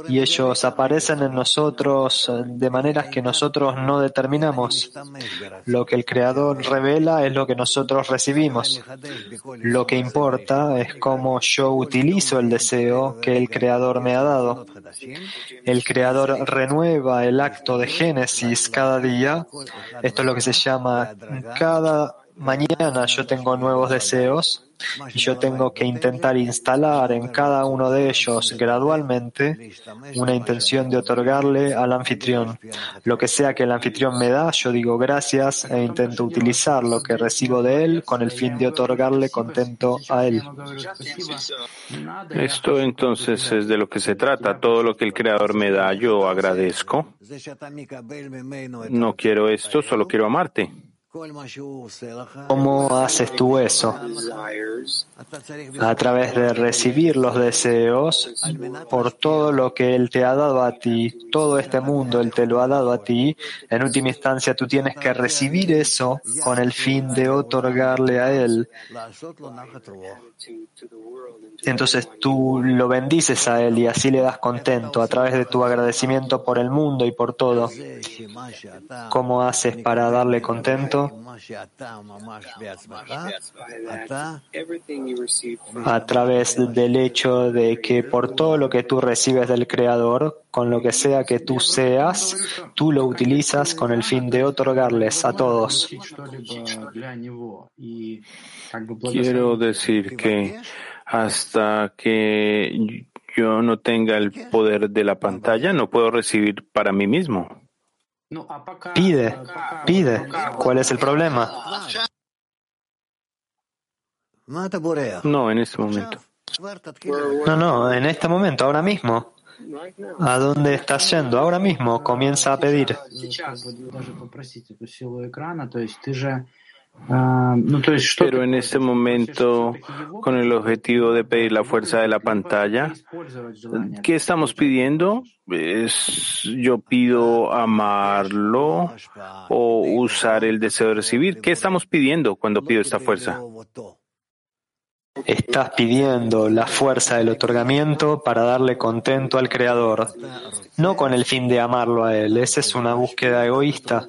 Y ellos aparecen en nosotros de maneras que nosotros no determinamos. Lo que el Creador revela es lo que nosotros recibimos. Lo que importa es cómo yo utilizo el deseo que el Creador me ha dado. El Creador renueva el acto de Génesis cada día. Esto es lo que se llama cada mañana yo tengo nuevos deseos yo tengo que intentar instalar en cada uno de ellos gradualmente una intención de otorgarle al anfitrión. Lo que sea que el anfitrión me da, yo digo gracias e intento utilizar lo que recibo de él con el fin de otorgarle contento a él. Esto entonces es de lo que se trata. Todo lo que el Creador me da, yo agradezco. No quiero esto, solo quiero amarte. ¿Cómo haces tú eso? A través de recibir los deseos por todo lo que Él te ha dado a ti, todo este mundo Él te lo ha dado a ti. En última instancia, tú tienes que recibir eso con el fin de otorgarle a Él. Entonces tú lo bendices a Él y así le das contento a través de tu agradecimiento por el mundo y por todo. ¿Cómo haces para darle contento? A través del hecho de que por todo lo que tú recibes del Creador, con lo que sea que tú seas, tú lo utilizas con el fin de otorgarles a todos. Quiero decir que hasta que yo no tenga el poder de la pantalla, no puedo recibir para mí mismo. Pide, pide. ¿Cuál es el problema? No, en este momento. No, no, en este momento, ahora mismo. ¿A dónde estás yendo? Ahora mismo comienza a pedir. Pero en este momento, con el objetivo de pedir la fuerza de la pantalla, ¿qué estamos pidiendo? ¿Es yo pido amarlo o usar el deseo de recibir? ¿Qué estamos pidiendo cuando pido esta fuerza? Estás pidiendo la fuerza del otorgamiento para darle contento al Creador, no con el fin de amarlo a Él. Esa es una búsqueda egoísta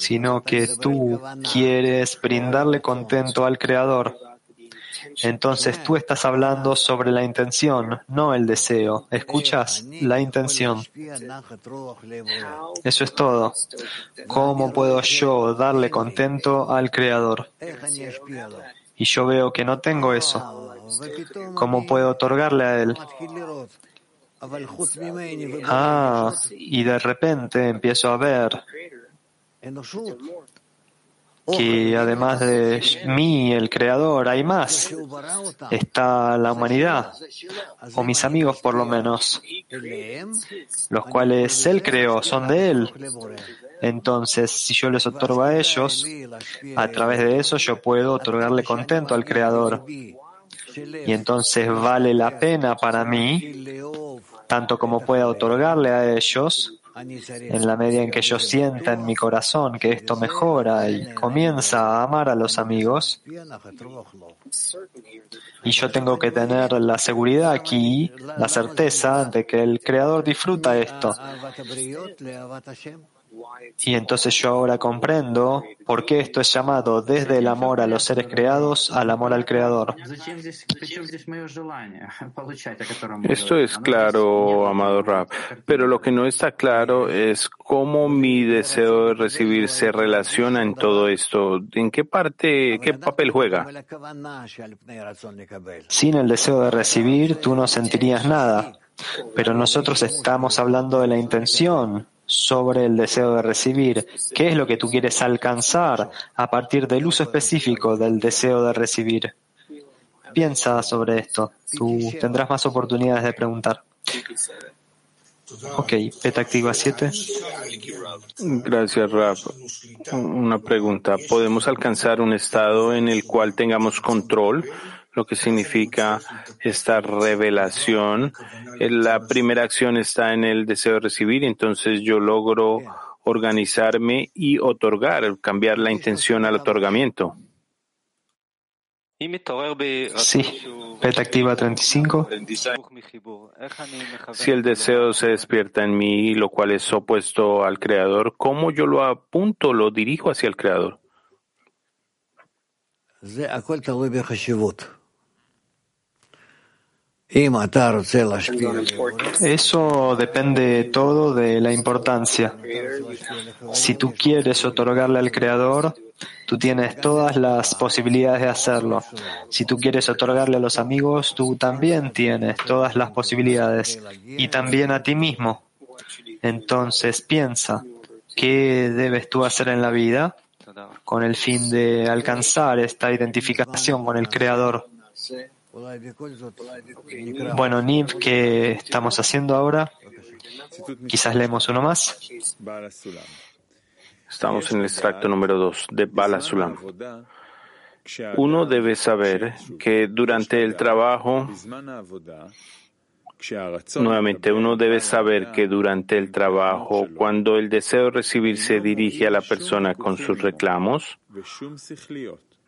sino que tú quieres brindarle contento al Creador. Entonces tú estás hablando sobre la intención, no el deseo. ¿Escuchas? La intención. Eso es todo. ¿Cómo puedo yo darle contento al Creador? Y yo veo que no tengo eso. ¿Cómo puedo otorgarle a Él? Ah, y de repente empiezo a ver que además de mí, el creador, hay más. Está la humanidad, o mis amigos por lo menos, los cuales Él creó, son de Él. Entonces, si yo les otorgo a ellos, a través de eso yo puedo otorgarle contento al Creador. Y entonces vale la pena para mí, tanto como pueda otorgarle a ellos, en la medida en que yo sienta en mi corazón que esto mejora y comienza a amar a los amigos, y yo tengo que tener la seguridad aquí, la certeza de que el Creador disfruta esto. Y entonces yo ahora comprendo por qué esto es llamado desde el amor a los seres creados al amor al Creador. Esto es claro, amado Rab, pero lo que no está claro es cómo mi deseo de recibir se relaciona en todo esto. ¿En qué parte, qué papel juega? Sin el deseo de recibir, tú no sentirías nada. Pero nosotros estamos hablando de la intención, sobre el deseo de recibir. ¿Qué es lo que tú quieres alcanzar a partir del uso específico del deseo de recibir? piensa sobre esto. Tú tendrás más oportunidades de preguntar. Ok, beta activa 7. Gracias, Rab. Una pregunta. ¿Podemos alcanzar un estado en el cual tengamos control? Lo que significa esta revelación. La primera acción está en el deseo de recibir, entonces yo logro organizarme y otorgar, cambiar la intención al otorgamiento. Sí, beta activa 35. Si el deseo se despierta en mí, lo cual es opuesto al Creador, ¿cómo yo lo apunto, lo dirijo hacia el Creador? Eso depende todo de la importancia. Si tú quieres otorgarle al Creador, tú tienes todas las posibilidades de hacerlo. Si tú quieres otorgarle a los amigos, tú también tienes todas las posibilidades. Y también a ti mismo. Entonces piensa, ¿qué debes tú hacer en la vida con el fin de alcanzar esta identificación con el Creador? Bueno, Niv, ¿qué estamos haciendo ahora? Quizás leemos uno más. Estamos en el extracto número 2 de Bala Sulam. Uno debe saber que durante el trabajo, nuevamente, uno debe saber que durante el trabajo, cuando el deseo de recibir se dirige a la persona con sus reclamos,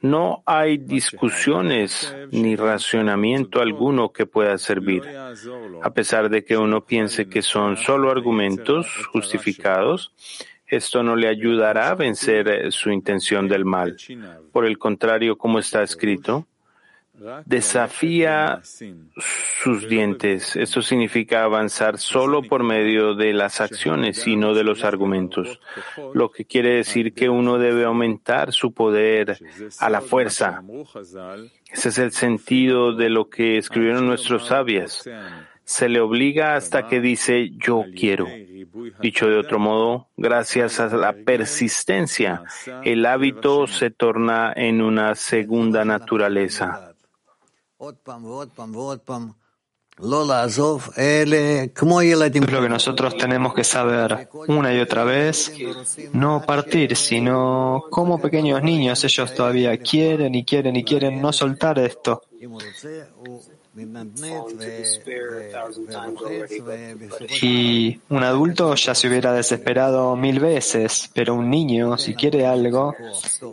no hay discusiones ni racionamiento alguno que pueda servir, a pesar de que uno piense que son solo argumentos justificados. Esto no le ayudará a vencer su intención del mal. Por el contrario, como está escrito, desafía sus dientes. Esto significa avanzar solo por medio de las acciones y no de los argumentos, lo que quiere decir que uno debe aumentar su poder a la fuerza. Ese es el sentido de lo que escribieron nuestros sabios. Se le obliga hasta que dice yo quiero. Dicho de otro modo, gracias a la persistencia, el hábito se torna en una segunda naturaleza. Es lo que nosotros tenemos que saber una y otra vez, no partir, sino como pequeños niños ellos todavía quieren y quieren y quieren no soltar esto. Y un adulto ya se hubiera desesperado mil veces, pero un niño, si quiere algo,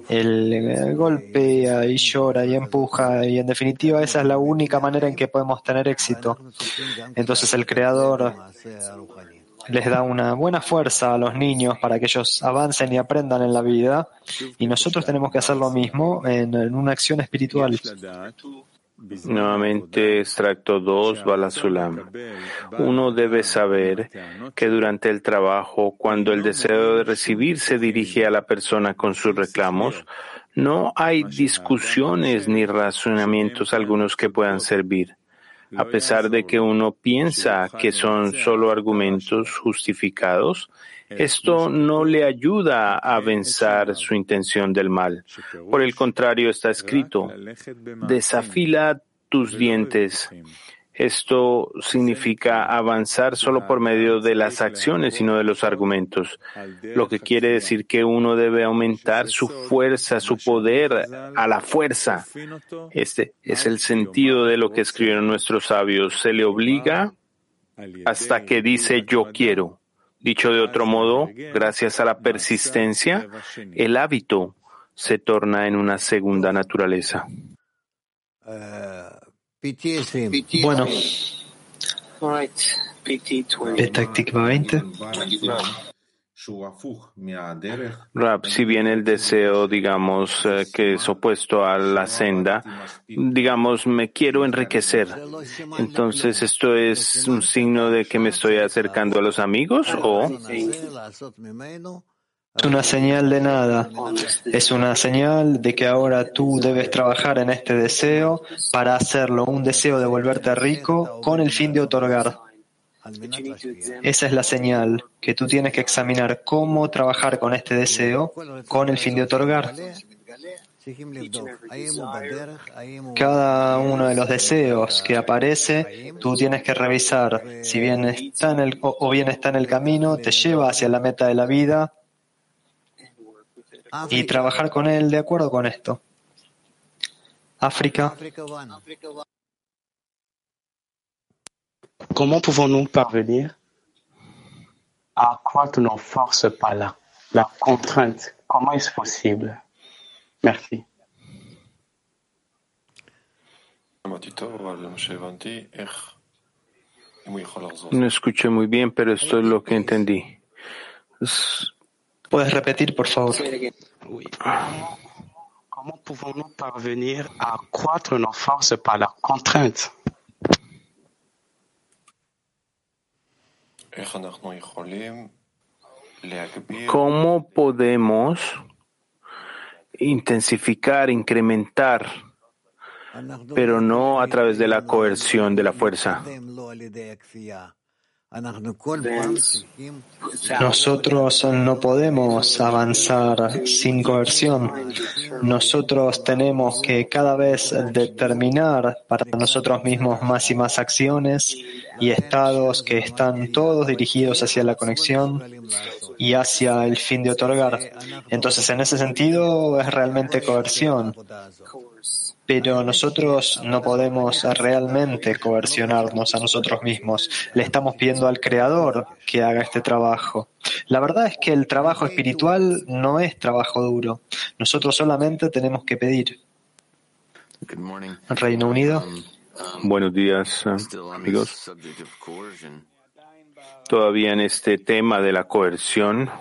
él golpea y llora y empuja y en definitiva esa es la única manera en que podemos tener éxito. Entonces el Creador les da una buena fuerza a los niños para que ellos avancen y aprendan en la vida y nosotros tenemos que hacer lo mismo en, en una acción espiritual. Nuevamente, extracto 2, Balasulam. Uno debe saber que durante el trabajo, cuando el deseo de recibir se dirige a la persona con sus reclamos, no hay discusiones ni razonamientos algunos que puedan servir. A pesar de que uno piensa que son solo argumentos justificados, esto no le ayuda a vencer su intención del mal. Por el contrario, está escrito, desafila tus dientes. Esto significa avanzar solo por medio de las acciones y no de los argumentos, lo que quiere decir que uno debe aumentar su fuerza, su poder a la fuerza. Este es el sentido de lo que escribieron nuestros sabios. Se le obliga hasta que dice yo quiero. Dicho de otro modo, gracias a la persistencia, el hábito se torna en una segunda naturaleza. Bueno, Táctica 20. Rap, si bien el deseo, digamos, eh, que es opuesto a la senda, digamos, me quiero enriquecer, entonces esto es un signo de que me estoy acercando a los amigos o es una señal de nada. Es una señal de que ahora tú debes trabajar en este deseo para hacerlo un deseo de volverte rico con el fin de otorgar. Esa es la señal que tú tienes que examinar cómo trabajar con este deseo con el fin de otorgar. Cada uno de los deseos que aparece, tú tienes que revisar si bien está en el, o o bien está en el camino, te lleva hacia la meta de la vida y trabajar con él de acuerdo con esto. África. Comment pouvons-nous parvenir à accroître nos forces par la, la contrainte Comment est-ce possible? Merci. No escuché muy bien, pero esto es lo que entendí. ¿Puedes repetir, por favor? Oui. Comment pouvons-nous parvenir à accroître nos forces par la contrainte ¿Cómo podemos intensificar, incrementar, pero no a través de la coerción de la fuerza? Nosotros no podemos avanzar sin coerción. Nosotros tenemos que cada vez determinar para nosotros mismos más y más acciones y estados que están todos dirigidos hacia la conexión y hacia el fin de otorgar. Entonces, en ese sentido, es realmente coerción. Pero nosotros no podemos realmente coercionarnos a nosotros mismos. Le estamos pidiendo al Creador que haga este trabajo. La verdad es que el trabajo espiritual no es trabajo duro. Nosotros solamente tenemos que pedir. Reino Unido. Buenos días, amigos. Todavía en este tema de la coerción,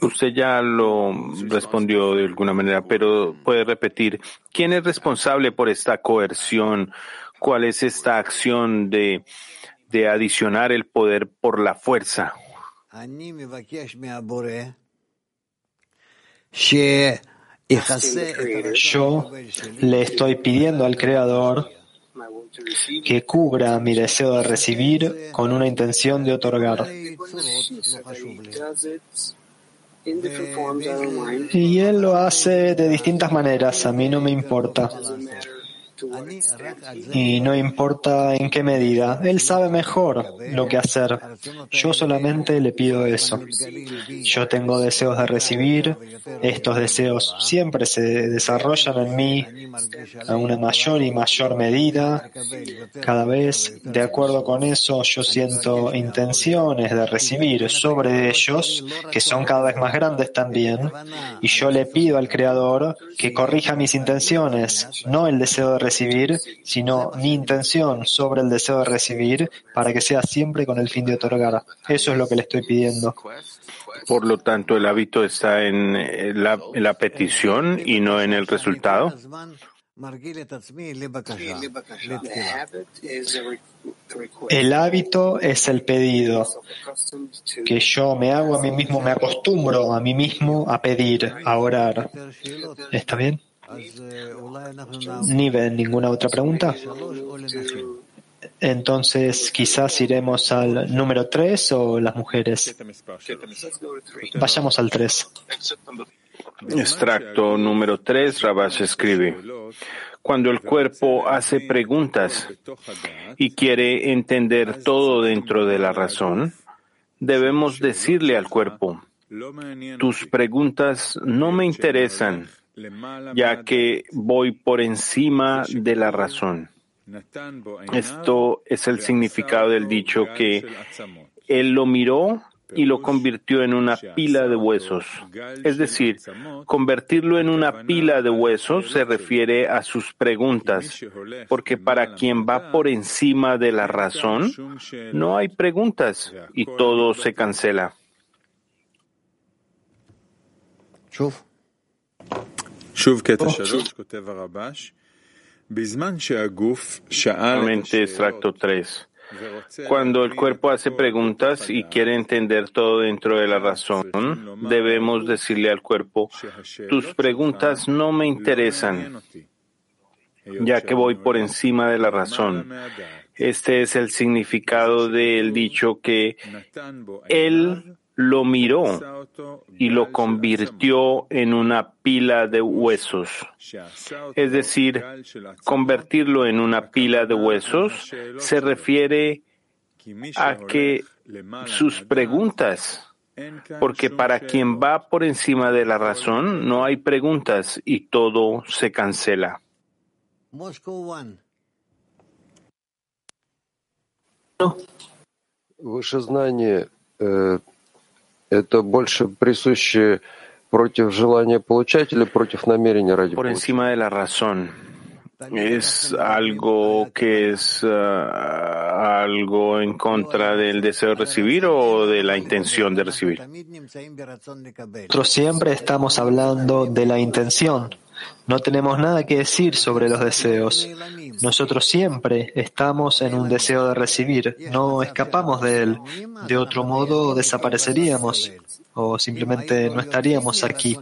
usted ya lo respondió de alguna manera, pero puede repetir, ¿quién es responsable por esta coerción? ¿Cuál es esta acción de, de adicionar el poder por la fuerza? Yo le estoy pidiendo al Creador que cubra mi deseo de recibir con una intención de otorgar. Y Él lo hace de distintas maneras, a mí no me importa. Y no importa en qué medida, Él sabe mejor lo que hacer. Yo solamente le pido eso. Yo tengo deseos de recibir, estos deseos siempre se desarrollan en mí a una mayor y mayor medida. Cada vez, de acuerdo con eso, yo siento intenciones de recibir sobre ellos, que son cada vez más grandes también, y yo le pido al Creador que corrija mis intenciones, no el deseo de recibir, sino mi intención sobre el deseo de recibir para que sea siempre con el fin de otorgar. Eso es lo que le estoy pidiendo. Por lo tanto, el hábito está en eh, la, en la petición y no en el resultado. El hábito es el pedido que yo me hago a mí mismo, me acostumbro a mí mismo a pedir, a orar. ¿Está bien? Ni ven ninguna otra pregunta. Entonces, quizás iremos al número 3 o las mujeres. Vayamos al 3. Extracto número 3, Rabash escribe. Cuando el cuerpo hace preguntas y quiere entender todo dentro de la razón, debemos decirle al cuerpo, tus preguntas no me interesan, ya que voy por encima de la razón. Esto es el significado del dicho que él lo miró y lo convirtió en una pila de huesos. Es decir, convertirlo en una pila de huesos se refiere a sus preguntas, porque para quien va por encima de la razón, no hay preguntas y todo se cancela. Nuevamente, extracto 3. Cuando el cuerpo hace preguntas y quiere entender todo dentro de la razón, debemos decirle al cuerpo, tus preguntas no me interesan, ya que voy por encima de la razón. Este es el significado del dicho que Él lo miró y lo convirtió en una pila de huesos. Es decir, convertirlo en una pila de huesos se refiere a que sus preguntas porque para quien va por encima de la razón no hay preguntas y todo se cancela это больше присуще против желания получать или против намерения ради Por encima de la razón. Es algo que es uh, algo en contra del deseo de recibir o de la intención de recibir. Nosotros siempre estamos hablando de la intención. No tenemos nada que decir sobre los deseos. Nosotros siempre estamos en un deseo de recibir. No escapamos de él. De otro modo desapareceríamos o simplemente no estaríamos aquí.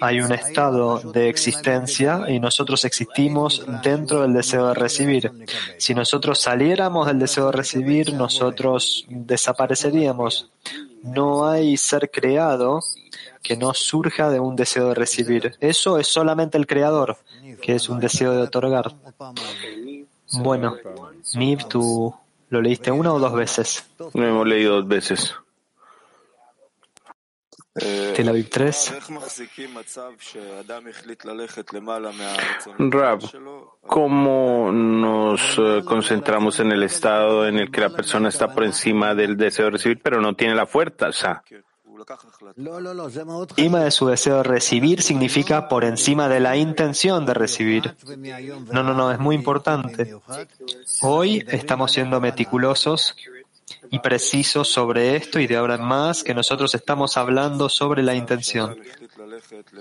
Hay un estado de existencia y nosotros existimos dentro del deseo de recibir. Si nosotros saliéramos del deseo de recibir, nosotros desapareceríamos. No hay ser creado que no surja de un deseo de recibir. Eso es solamente el creador, que es un deseo de otorgar. Bueno, Niv, ¿tú lo leíste una o dos veces? Lo hemos leído dos veces. Tel Aviv 3. Rab, ¿cómo nos eh, concentramos en el estado en el que la persona está por encima del deseo de recibir, pero no tiene la fuerza? Encima de su deseo de recibir significa por encima de la intención de recibir. No, no, no, es muy importante. Hoy estamos siendo meticulosos y precisos sobre esto y de ahora en más que nosotros estamos hablando sobre la intención.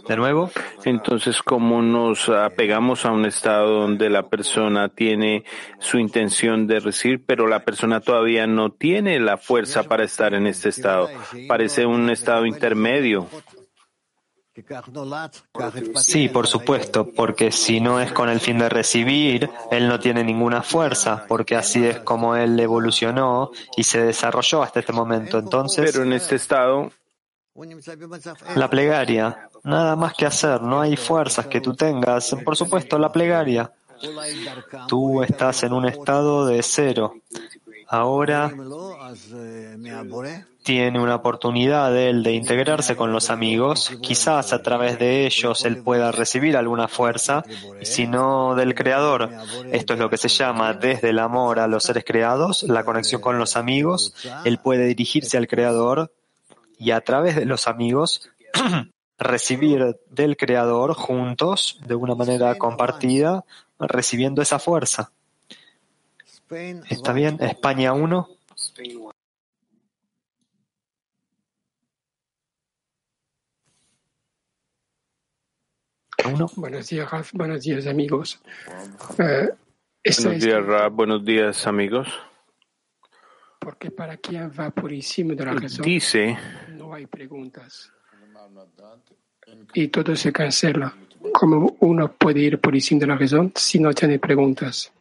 De nuevo. Entonces, como nos apegamos a un estado donde la persona tiene su intención de recibir, pero la persona todavía no tiene la fuerza para estar en este estado? Parece un estado intermedio. Sí, por supuesto, porque si no es con el fin de recibir, él no tiene ninguna fuerza, porque así es como él evolucionó y se desarrolló hasta este momento. Entonces, pero en este estado, la plegaria, nada más que hacer, no hay fuerzas que tú tengas. Por supuesto, la plegaria. Tú estás en un estado de cero. Ahora tiene una oportunidad él de integrarse con los amigos. Quizás a través de ellos él pueda recibir alguna fuerza, sino del Creador. Esto es lo que se llama desde el amor a los seres creados, la conexión con los amigos. Él puede dirigirse al Creador y a través de los amigos recibir del Creador juntos, de una manera compartida, recibiendo esa fuerza. ¿Está bien? España 1. Uno. Buenos días, Raf. Buenos días, amigos. Uh, buenos días, Raf. Buenos días, amigos. Porque para quien va por encima de la razón, Dice, no hay preguntas. Y todo se cancela. ¿Cómo uno puede ir por encima de la razón si no tiene preguntas?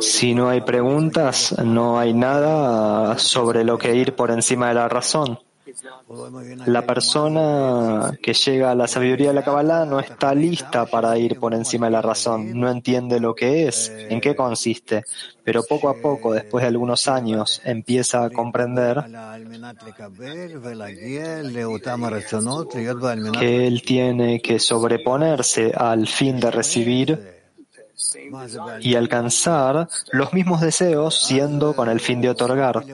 Si no hay preguntas, no hay nada sobre lo que ir por encima de la razón. La persona que llega a la sabiduría de la Kabbalah no está lista para ir por encima de la razón, no entiende lo que es, en qué consiste, pero poco a poco, después de algunos años, empieza a comprender que él tiene que sobreponerse al fin de recibir y alcanzar los mismos deseos siendo con el fin de otorgar.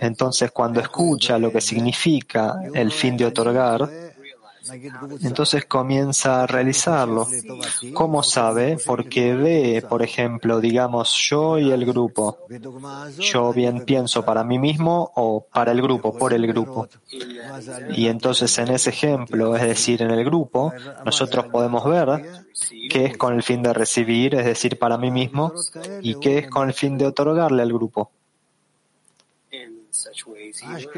Entonces, cuando escucha lo que significa el fin de otorgar, entonces comienza a realizarlo. ¿Cómo sabe? Porque ve, por ejemplo, digamos, yo y el grupo. Yo bien pienso para mí mismo o para el grupo, por el grupo. Y entonces en ese ejemplo, es decir, en el grupo, nosotros podemos ver qué es con el fin de recibir, es decir, para mí mismo, y qué es con el fin de otorgarle al grupo.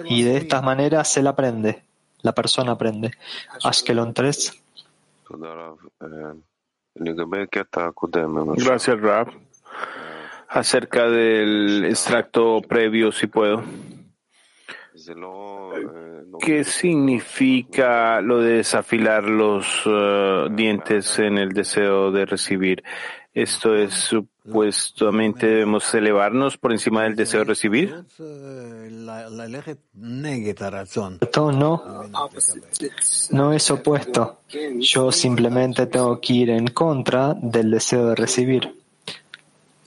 Y de estas maneras se la aprende. La persona aprende. Ashkelon 3. Gracias, Rab. Acerca del extracto previo, si puedo. ¿Qué significa lo de desafilar los uh, dientes en el deseo de recibir? Esto es supuestamente debemos elevarnos por encima del deseo de recibir. No, no es opuesto. Yo simplemente tengo que ir en contra del deseo de recibir.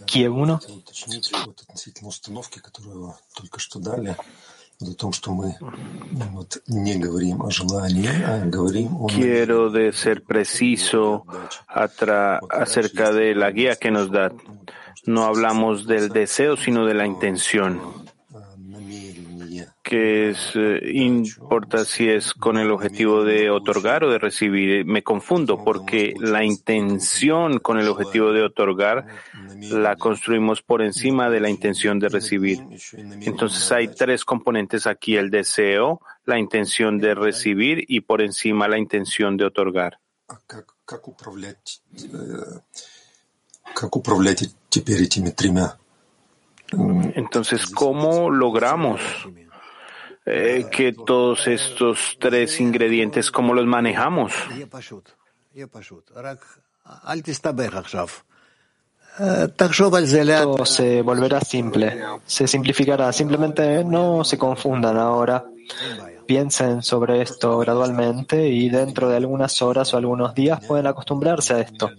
Kiev 1. Quiero de ser preciso acerca de la guía que nos da. No hablamos del deseo, sino de la intención que es, importa si es con el objetivo de otorgar o de recibir. Me confundo porque la intención con el objetivo de otorgar la construimos por encima de la intención de recibir. Entonces hay tres componentes aquí, el deseo, la intención de recibir y por encima la intención de otorgar. Entonces, ¿cómo logramos eh, que todos estos tres ingredientes, cómo los manejamos? Todo se volverá simple, se simplificará. Simplemente no se confundan ahora. Piensen sobre esto gradualmente y dentro de algunas horas o algunos días pueden acostumbrarse a esto.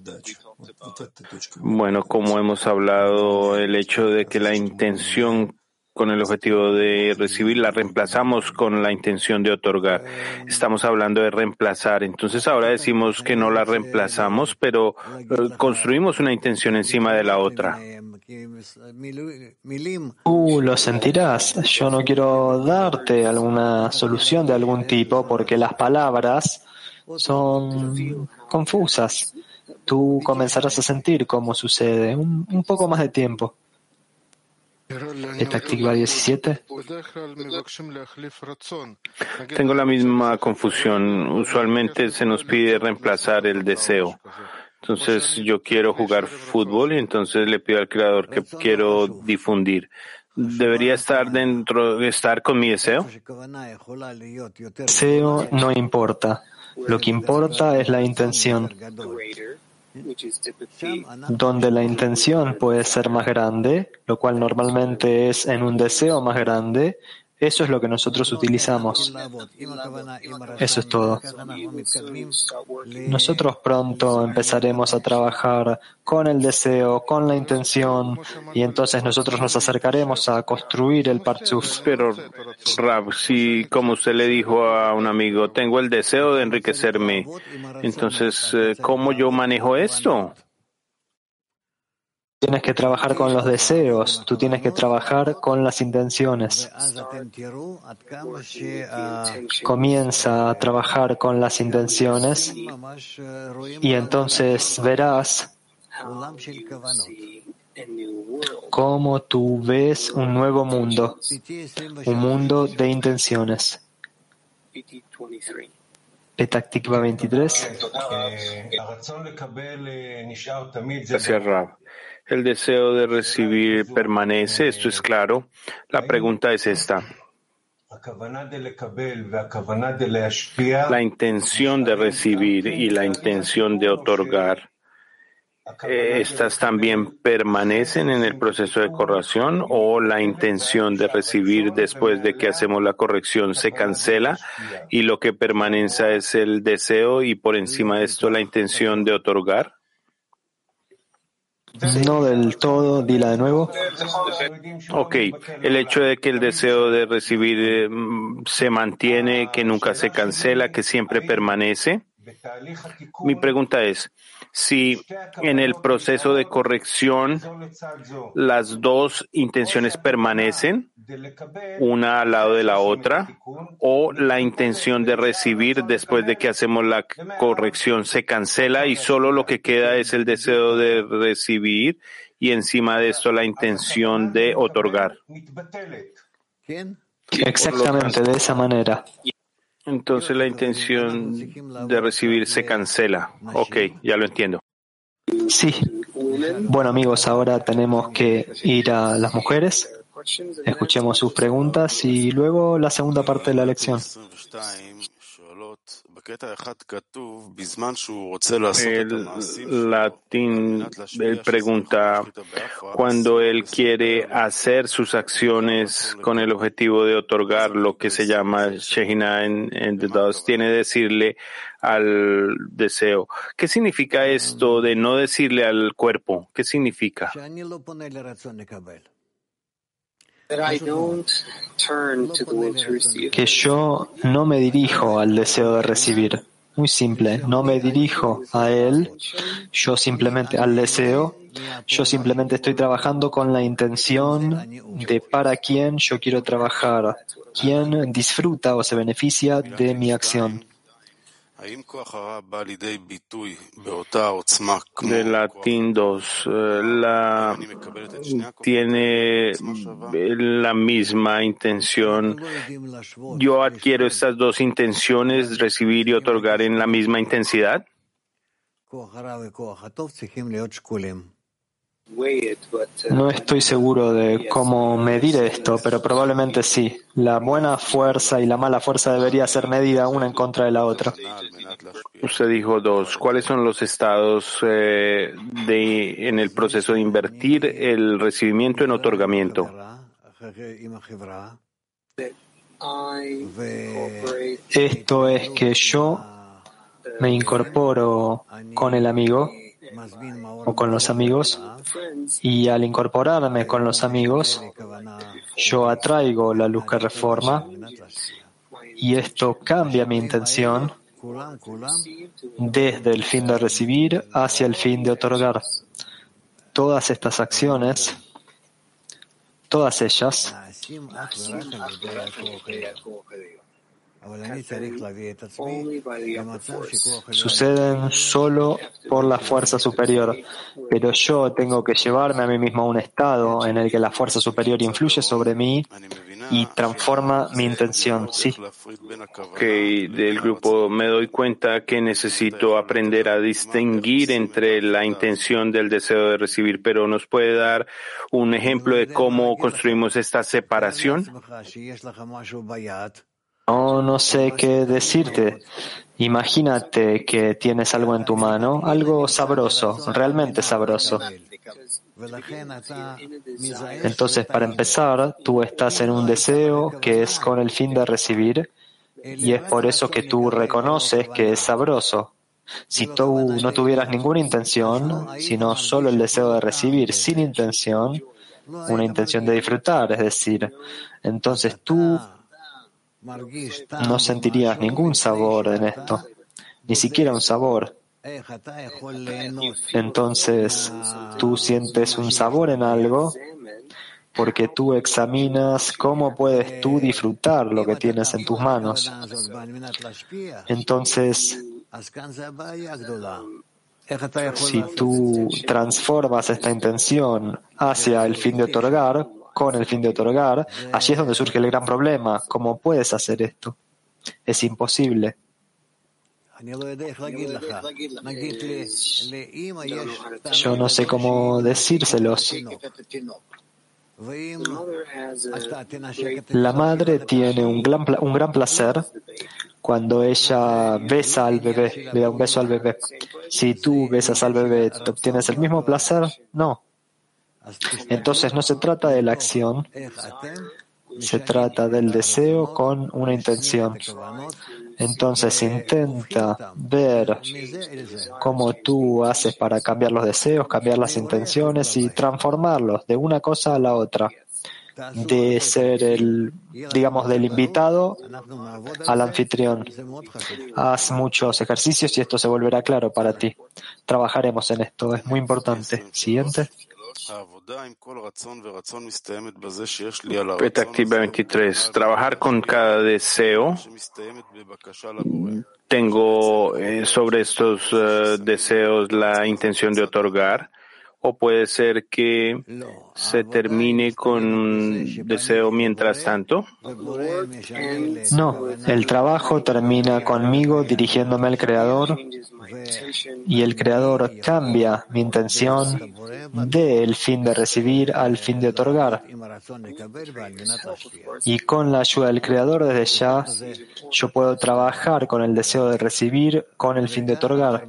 Bueno, como hemos hablado, el hecho de que la intención con el objetivo de recibir la reemplazamos con la intención de otorgar. Estamos hablando de reemplazar. Entonces ahora decimos que no la reemplazamos, pero eh, construimos una intención encima de la otra. Tú lo sentirás. Yo no quiero darte alguna solución de algún tipo porque las palabras son confusas. Tú comenzarás a sentir cómo sucede. Un poco más de tiempo. Táctica 17. Tengo la misma confusión. Usualmente se nos pide reemplazar el deseo. Entonces yo quiero jugar fútbol y entonces le pido al creador que quiero difundir. ¿Debería estar dentro, estar con mi deseo? Deseo no importa. Lo que importa es la intención. Donde la intención puede ser más grande, lo cual normalmente es en un deseo más grande, eso es lo que nosotros utilizamos. Eso es todo. Nosotros pronto empezaremos a trabajar con el deseo, con la intención, y entonces nosotros nos acercaremos a construir el Partzuf. Pero, Rab, si como usted le dijo a un amigo, tengo el deseo de enriquecerme, entonces, eh, ¿cómo yo manejo esto? Tienes que trabajar con los deseos, tú tienes que trabajar con las intenciones. Comienza a trabajar con las intenciones y entonces verás cómo tú ves un nuevo mundo, un mundo de intenciones. Petaktikva 23. Gracias, Rab. El deseo de recibir permanece, esto es claro. La pregunta es esta. La intención de recibir y la intención de otorgar, ¿estas también permanecen en el proceso de corrección o la intención de recibir después de que hacemos la corrección se cancela y lo que permanece es el deseo y por encima de esto la intención de otorgar? No del todo, dila de nuevo. Ok, el hecho de que el deseo de recibir eh, se mantiene, que nunca se cancela, que siempre permanece. Mi pregunta es, si en el proceso de corrección las dos intenciones permanecen, una al lado de la otra, o la intención de recibir después de que hacemos la corrección se cancela y solo lo que queda es el deseo de recibir y encima de esto la intención de otorgar. Exactamente de esa manera. Entonces la intención de recibir se cancela. Ok, ya lo entiendo. Sí. Bueno amigos, ahora tenemos que ir a las mujeres. Escuchemos sus preguntas y luego la segunda parte de la lección. El latín él pregunta, cuando él quiere hacer sus acciones con el objetivo de otorgar lo que se llama Shehina en, en The Dust, tiene que decirle al deseo. ¿Qué significa esto de no decirle al cuerpo? ¿Qué significa? Que yo no me dirijo al deseo de recibir. Muy simple, no me dirijo a él, yo simplemente al deseo, yo simplemente estoy trabajando con la intención de para quién yo quiero trabajar, quién disfruta o se beneficia de mi acción. De latín 2, la, tiene la misma intención. Yo adquiero estas dos intenciones, recibir y otorgar en la misma intensidad. No estoy seguro de cómo medir esto, pero probablemente sí. La buena fuerza y la mala fuerza debería ser medida una en contra de la otra. Usted dijo dos. ¿Cuáles son los estados eh, de, en el proceso de invertir el recibimiento en otorgamiento? Esto es que yo me incorporo con el amigo o con los amigos y al incorporarme con los amigos yo atraigo la luz que reforma y esto cambia mi intención desde el fin de recibir hacia el fin de otorgar. Todas estas acciones, todas ellas, suceden solo por la fuerza superior, pero yo tengo que llevarme a mí mismo a un estado en el que la fuerza superior influye sobre mí y transforma mi intención. Sí. Que del grupo me doy cuenta que necesito aprender a distinguir entre la intención del deseo de recibir, pero nos puede dar un ejemplo de cómo construimos esta separación. No, no sé qué decirte. Imagínate que tienes algo en tu mano, algo sabroso, realmente sabroso. Entonces, para empezar, tú estás en un deseo que es con el fin de recibir y es por eso que tú reconoces que es sabroso. Si tú no tuvieras ninguna intención, sino solo el deseo de recibir sin intención, una intención de disfrutar, es decir, entonces tú no sentirías ningún sabor en esto, ni siquiera un sabor. Entonces, tú sientes un sabor en algo porque tú examinas cómo puedes tú disfrutar lo que tienes en tus manos. Entonces, si tú transformas esta intención hacia el fin de otorgar, con el fin de otorgar, allí es donde surge el gran problema. ¿Cómo puedes hacer esto? Es imposible. Yo no sé cómo decírselos. La madre tiene un gran, un gran placer cuando ella besa al bebé, le da un beso al bebé. Si tú besas al bebé, ¿obtienes el mismo placer? No. Entonces no se trata de la acción, se trata del deseo con una intención. Entonces intenta ver cómo tú haces para cambiar los deseos, cambiar las intenciones y transformarlos de una cosa a la otra. De ser el, digamos, del invitado al anfitrión. Haz muchos ejercicios y esto se volverá claro para ti. Trabajaremos en esto, es muy importante. Siguiente. Petactiva 23. Trabajar con cada deseo. Tengo sobre estos deseos la intención de otorgar. O puede ser que se termine con un deseo mientras tanto. No, el trabajo termina conmigo dirigiéndome al Creador y el Creador cambia mi intención del fin de recibir al fin de otorgar. Y con la ayuda del Creador desde ya, yo puedo trabajar con el deseo de recibir con el fin de otorgar.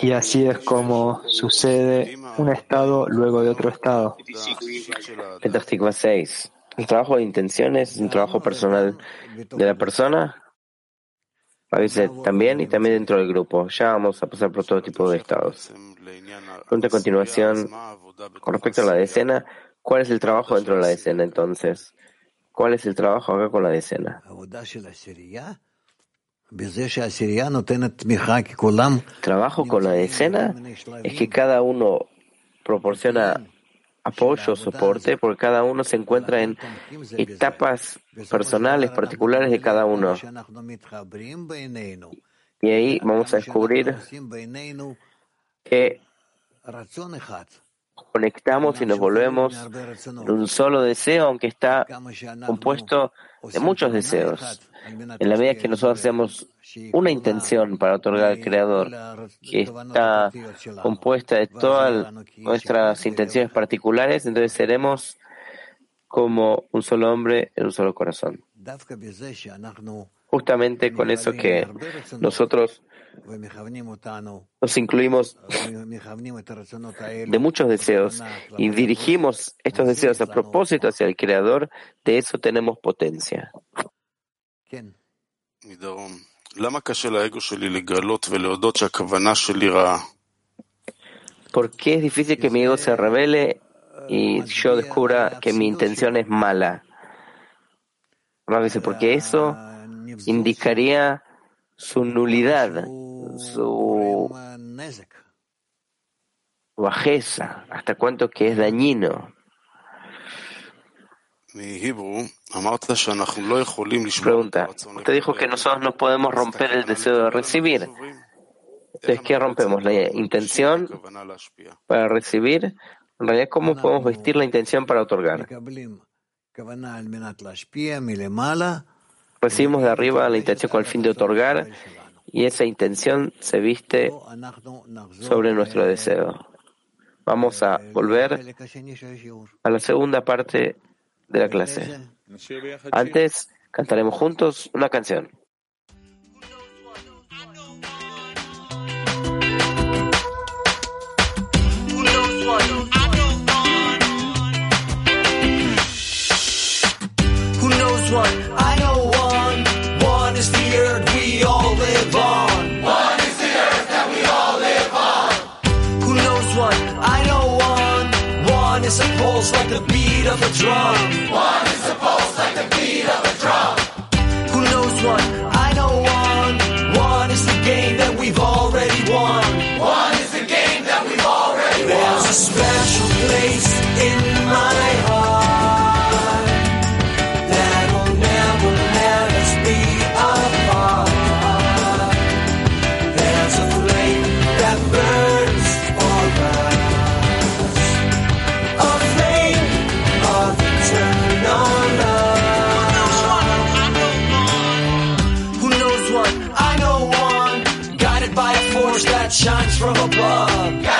Y así es como sucede un estado luego de otro estado. Petah 6. El trabajo de intenciones es un trabajo personal de la persona, a veces también y también dentro del grupo. Ya vamos a pasar por todo tipo de estados. Pregunta a continuación, con respecto a la decena, ¿cuál es el trabajo dentro de la decena entonces? ¿Cuál es el trabajo acá con la decena? Trabajo con la decena es que cada uno proporciona apoyo, soporte, porque cada uno se encuentra en etapas personales, particulares de cada uno. Y ahí vamos a descubrir que conectamos y nos volvemos en un solo deseo, aunque está compuesto de muchos deseos. En la medida que nosotros hacemos una intención para otorgar al Creador, que está compuesta de todas nuestras intenciones particulares, entonces seremos como un solo hombre en un solo corazón. Justamente con eso que nosotros nos incluimos de muchos deseos y dirigimos estos deseos a propósito hacia el Creador, de eso tenemos potencia. ¿Por qué es difícil que mi ego se revele y yo descubra que mi intención es mala? porque eso indicaría su nulidad, su bajeza, hasta cuánto que es dañino. Pregunta, usted dijo que nosotros no podemos romper el deseo de recibir. Entonces, ¿qué rompemos? ¿La intención para recibir? En realidad, ¿cómo podemos vestir la intención para otorgar? Recibimos de arriba la intención con el fin de otorgar y esa intención se viste sobre nuestro deseo. Vamos a volver a la segunda parte de la clase. Antes cantaremos juntos una canción. Pulse like the beat of a drum. One is a pulse like the beat of a drum. Who knows what? From above.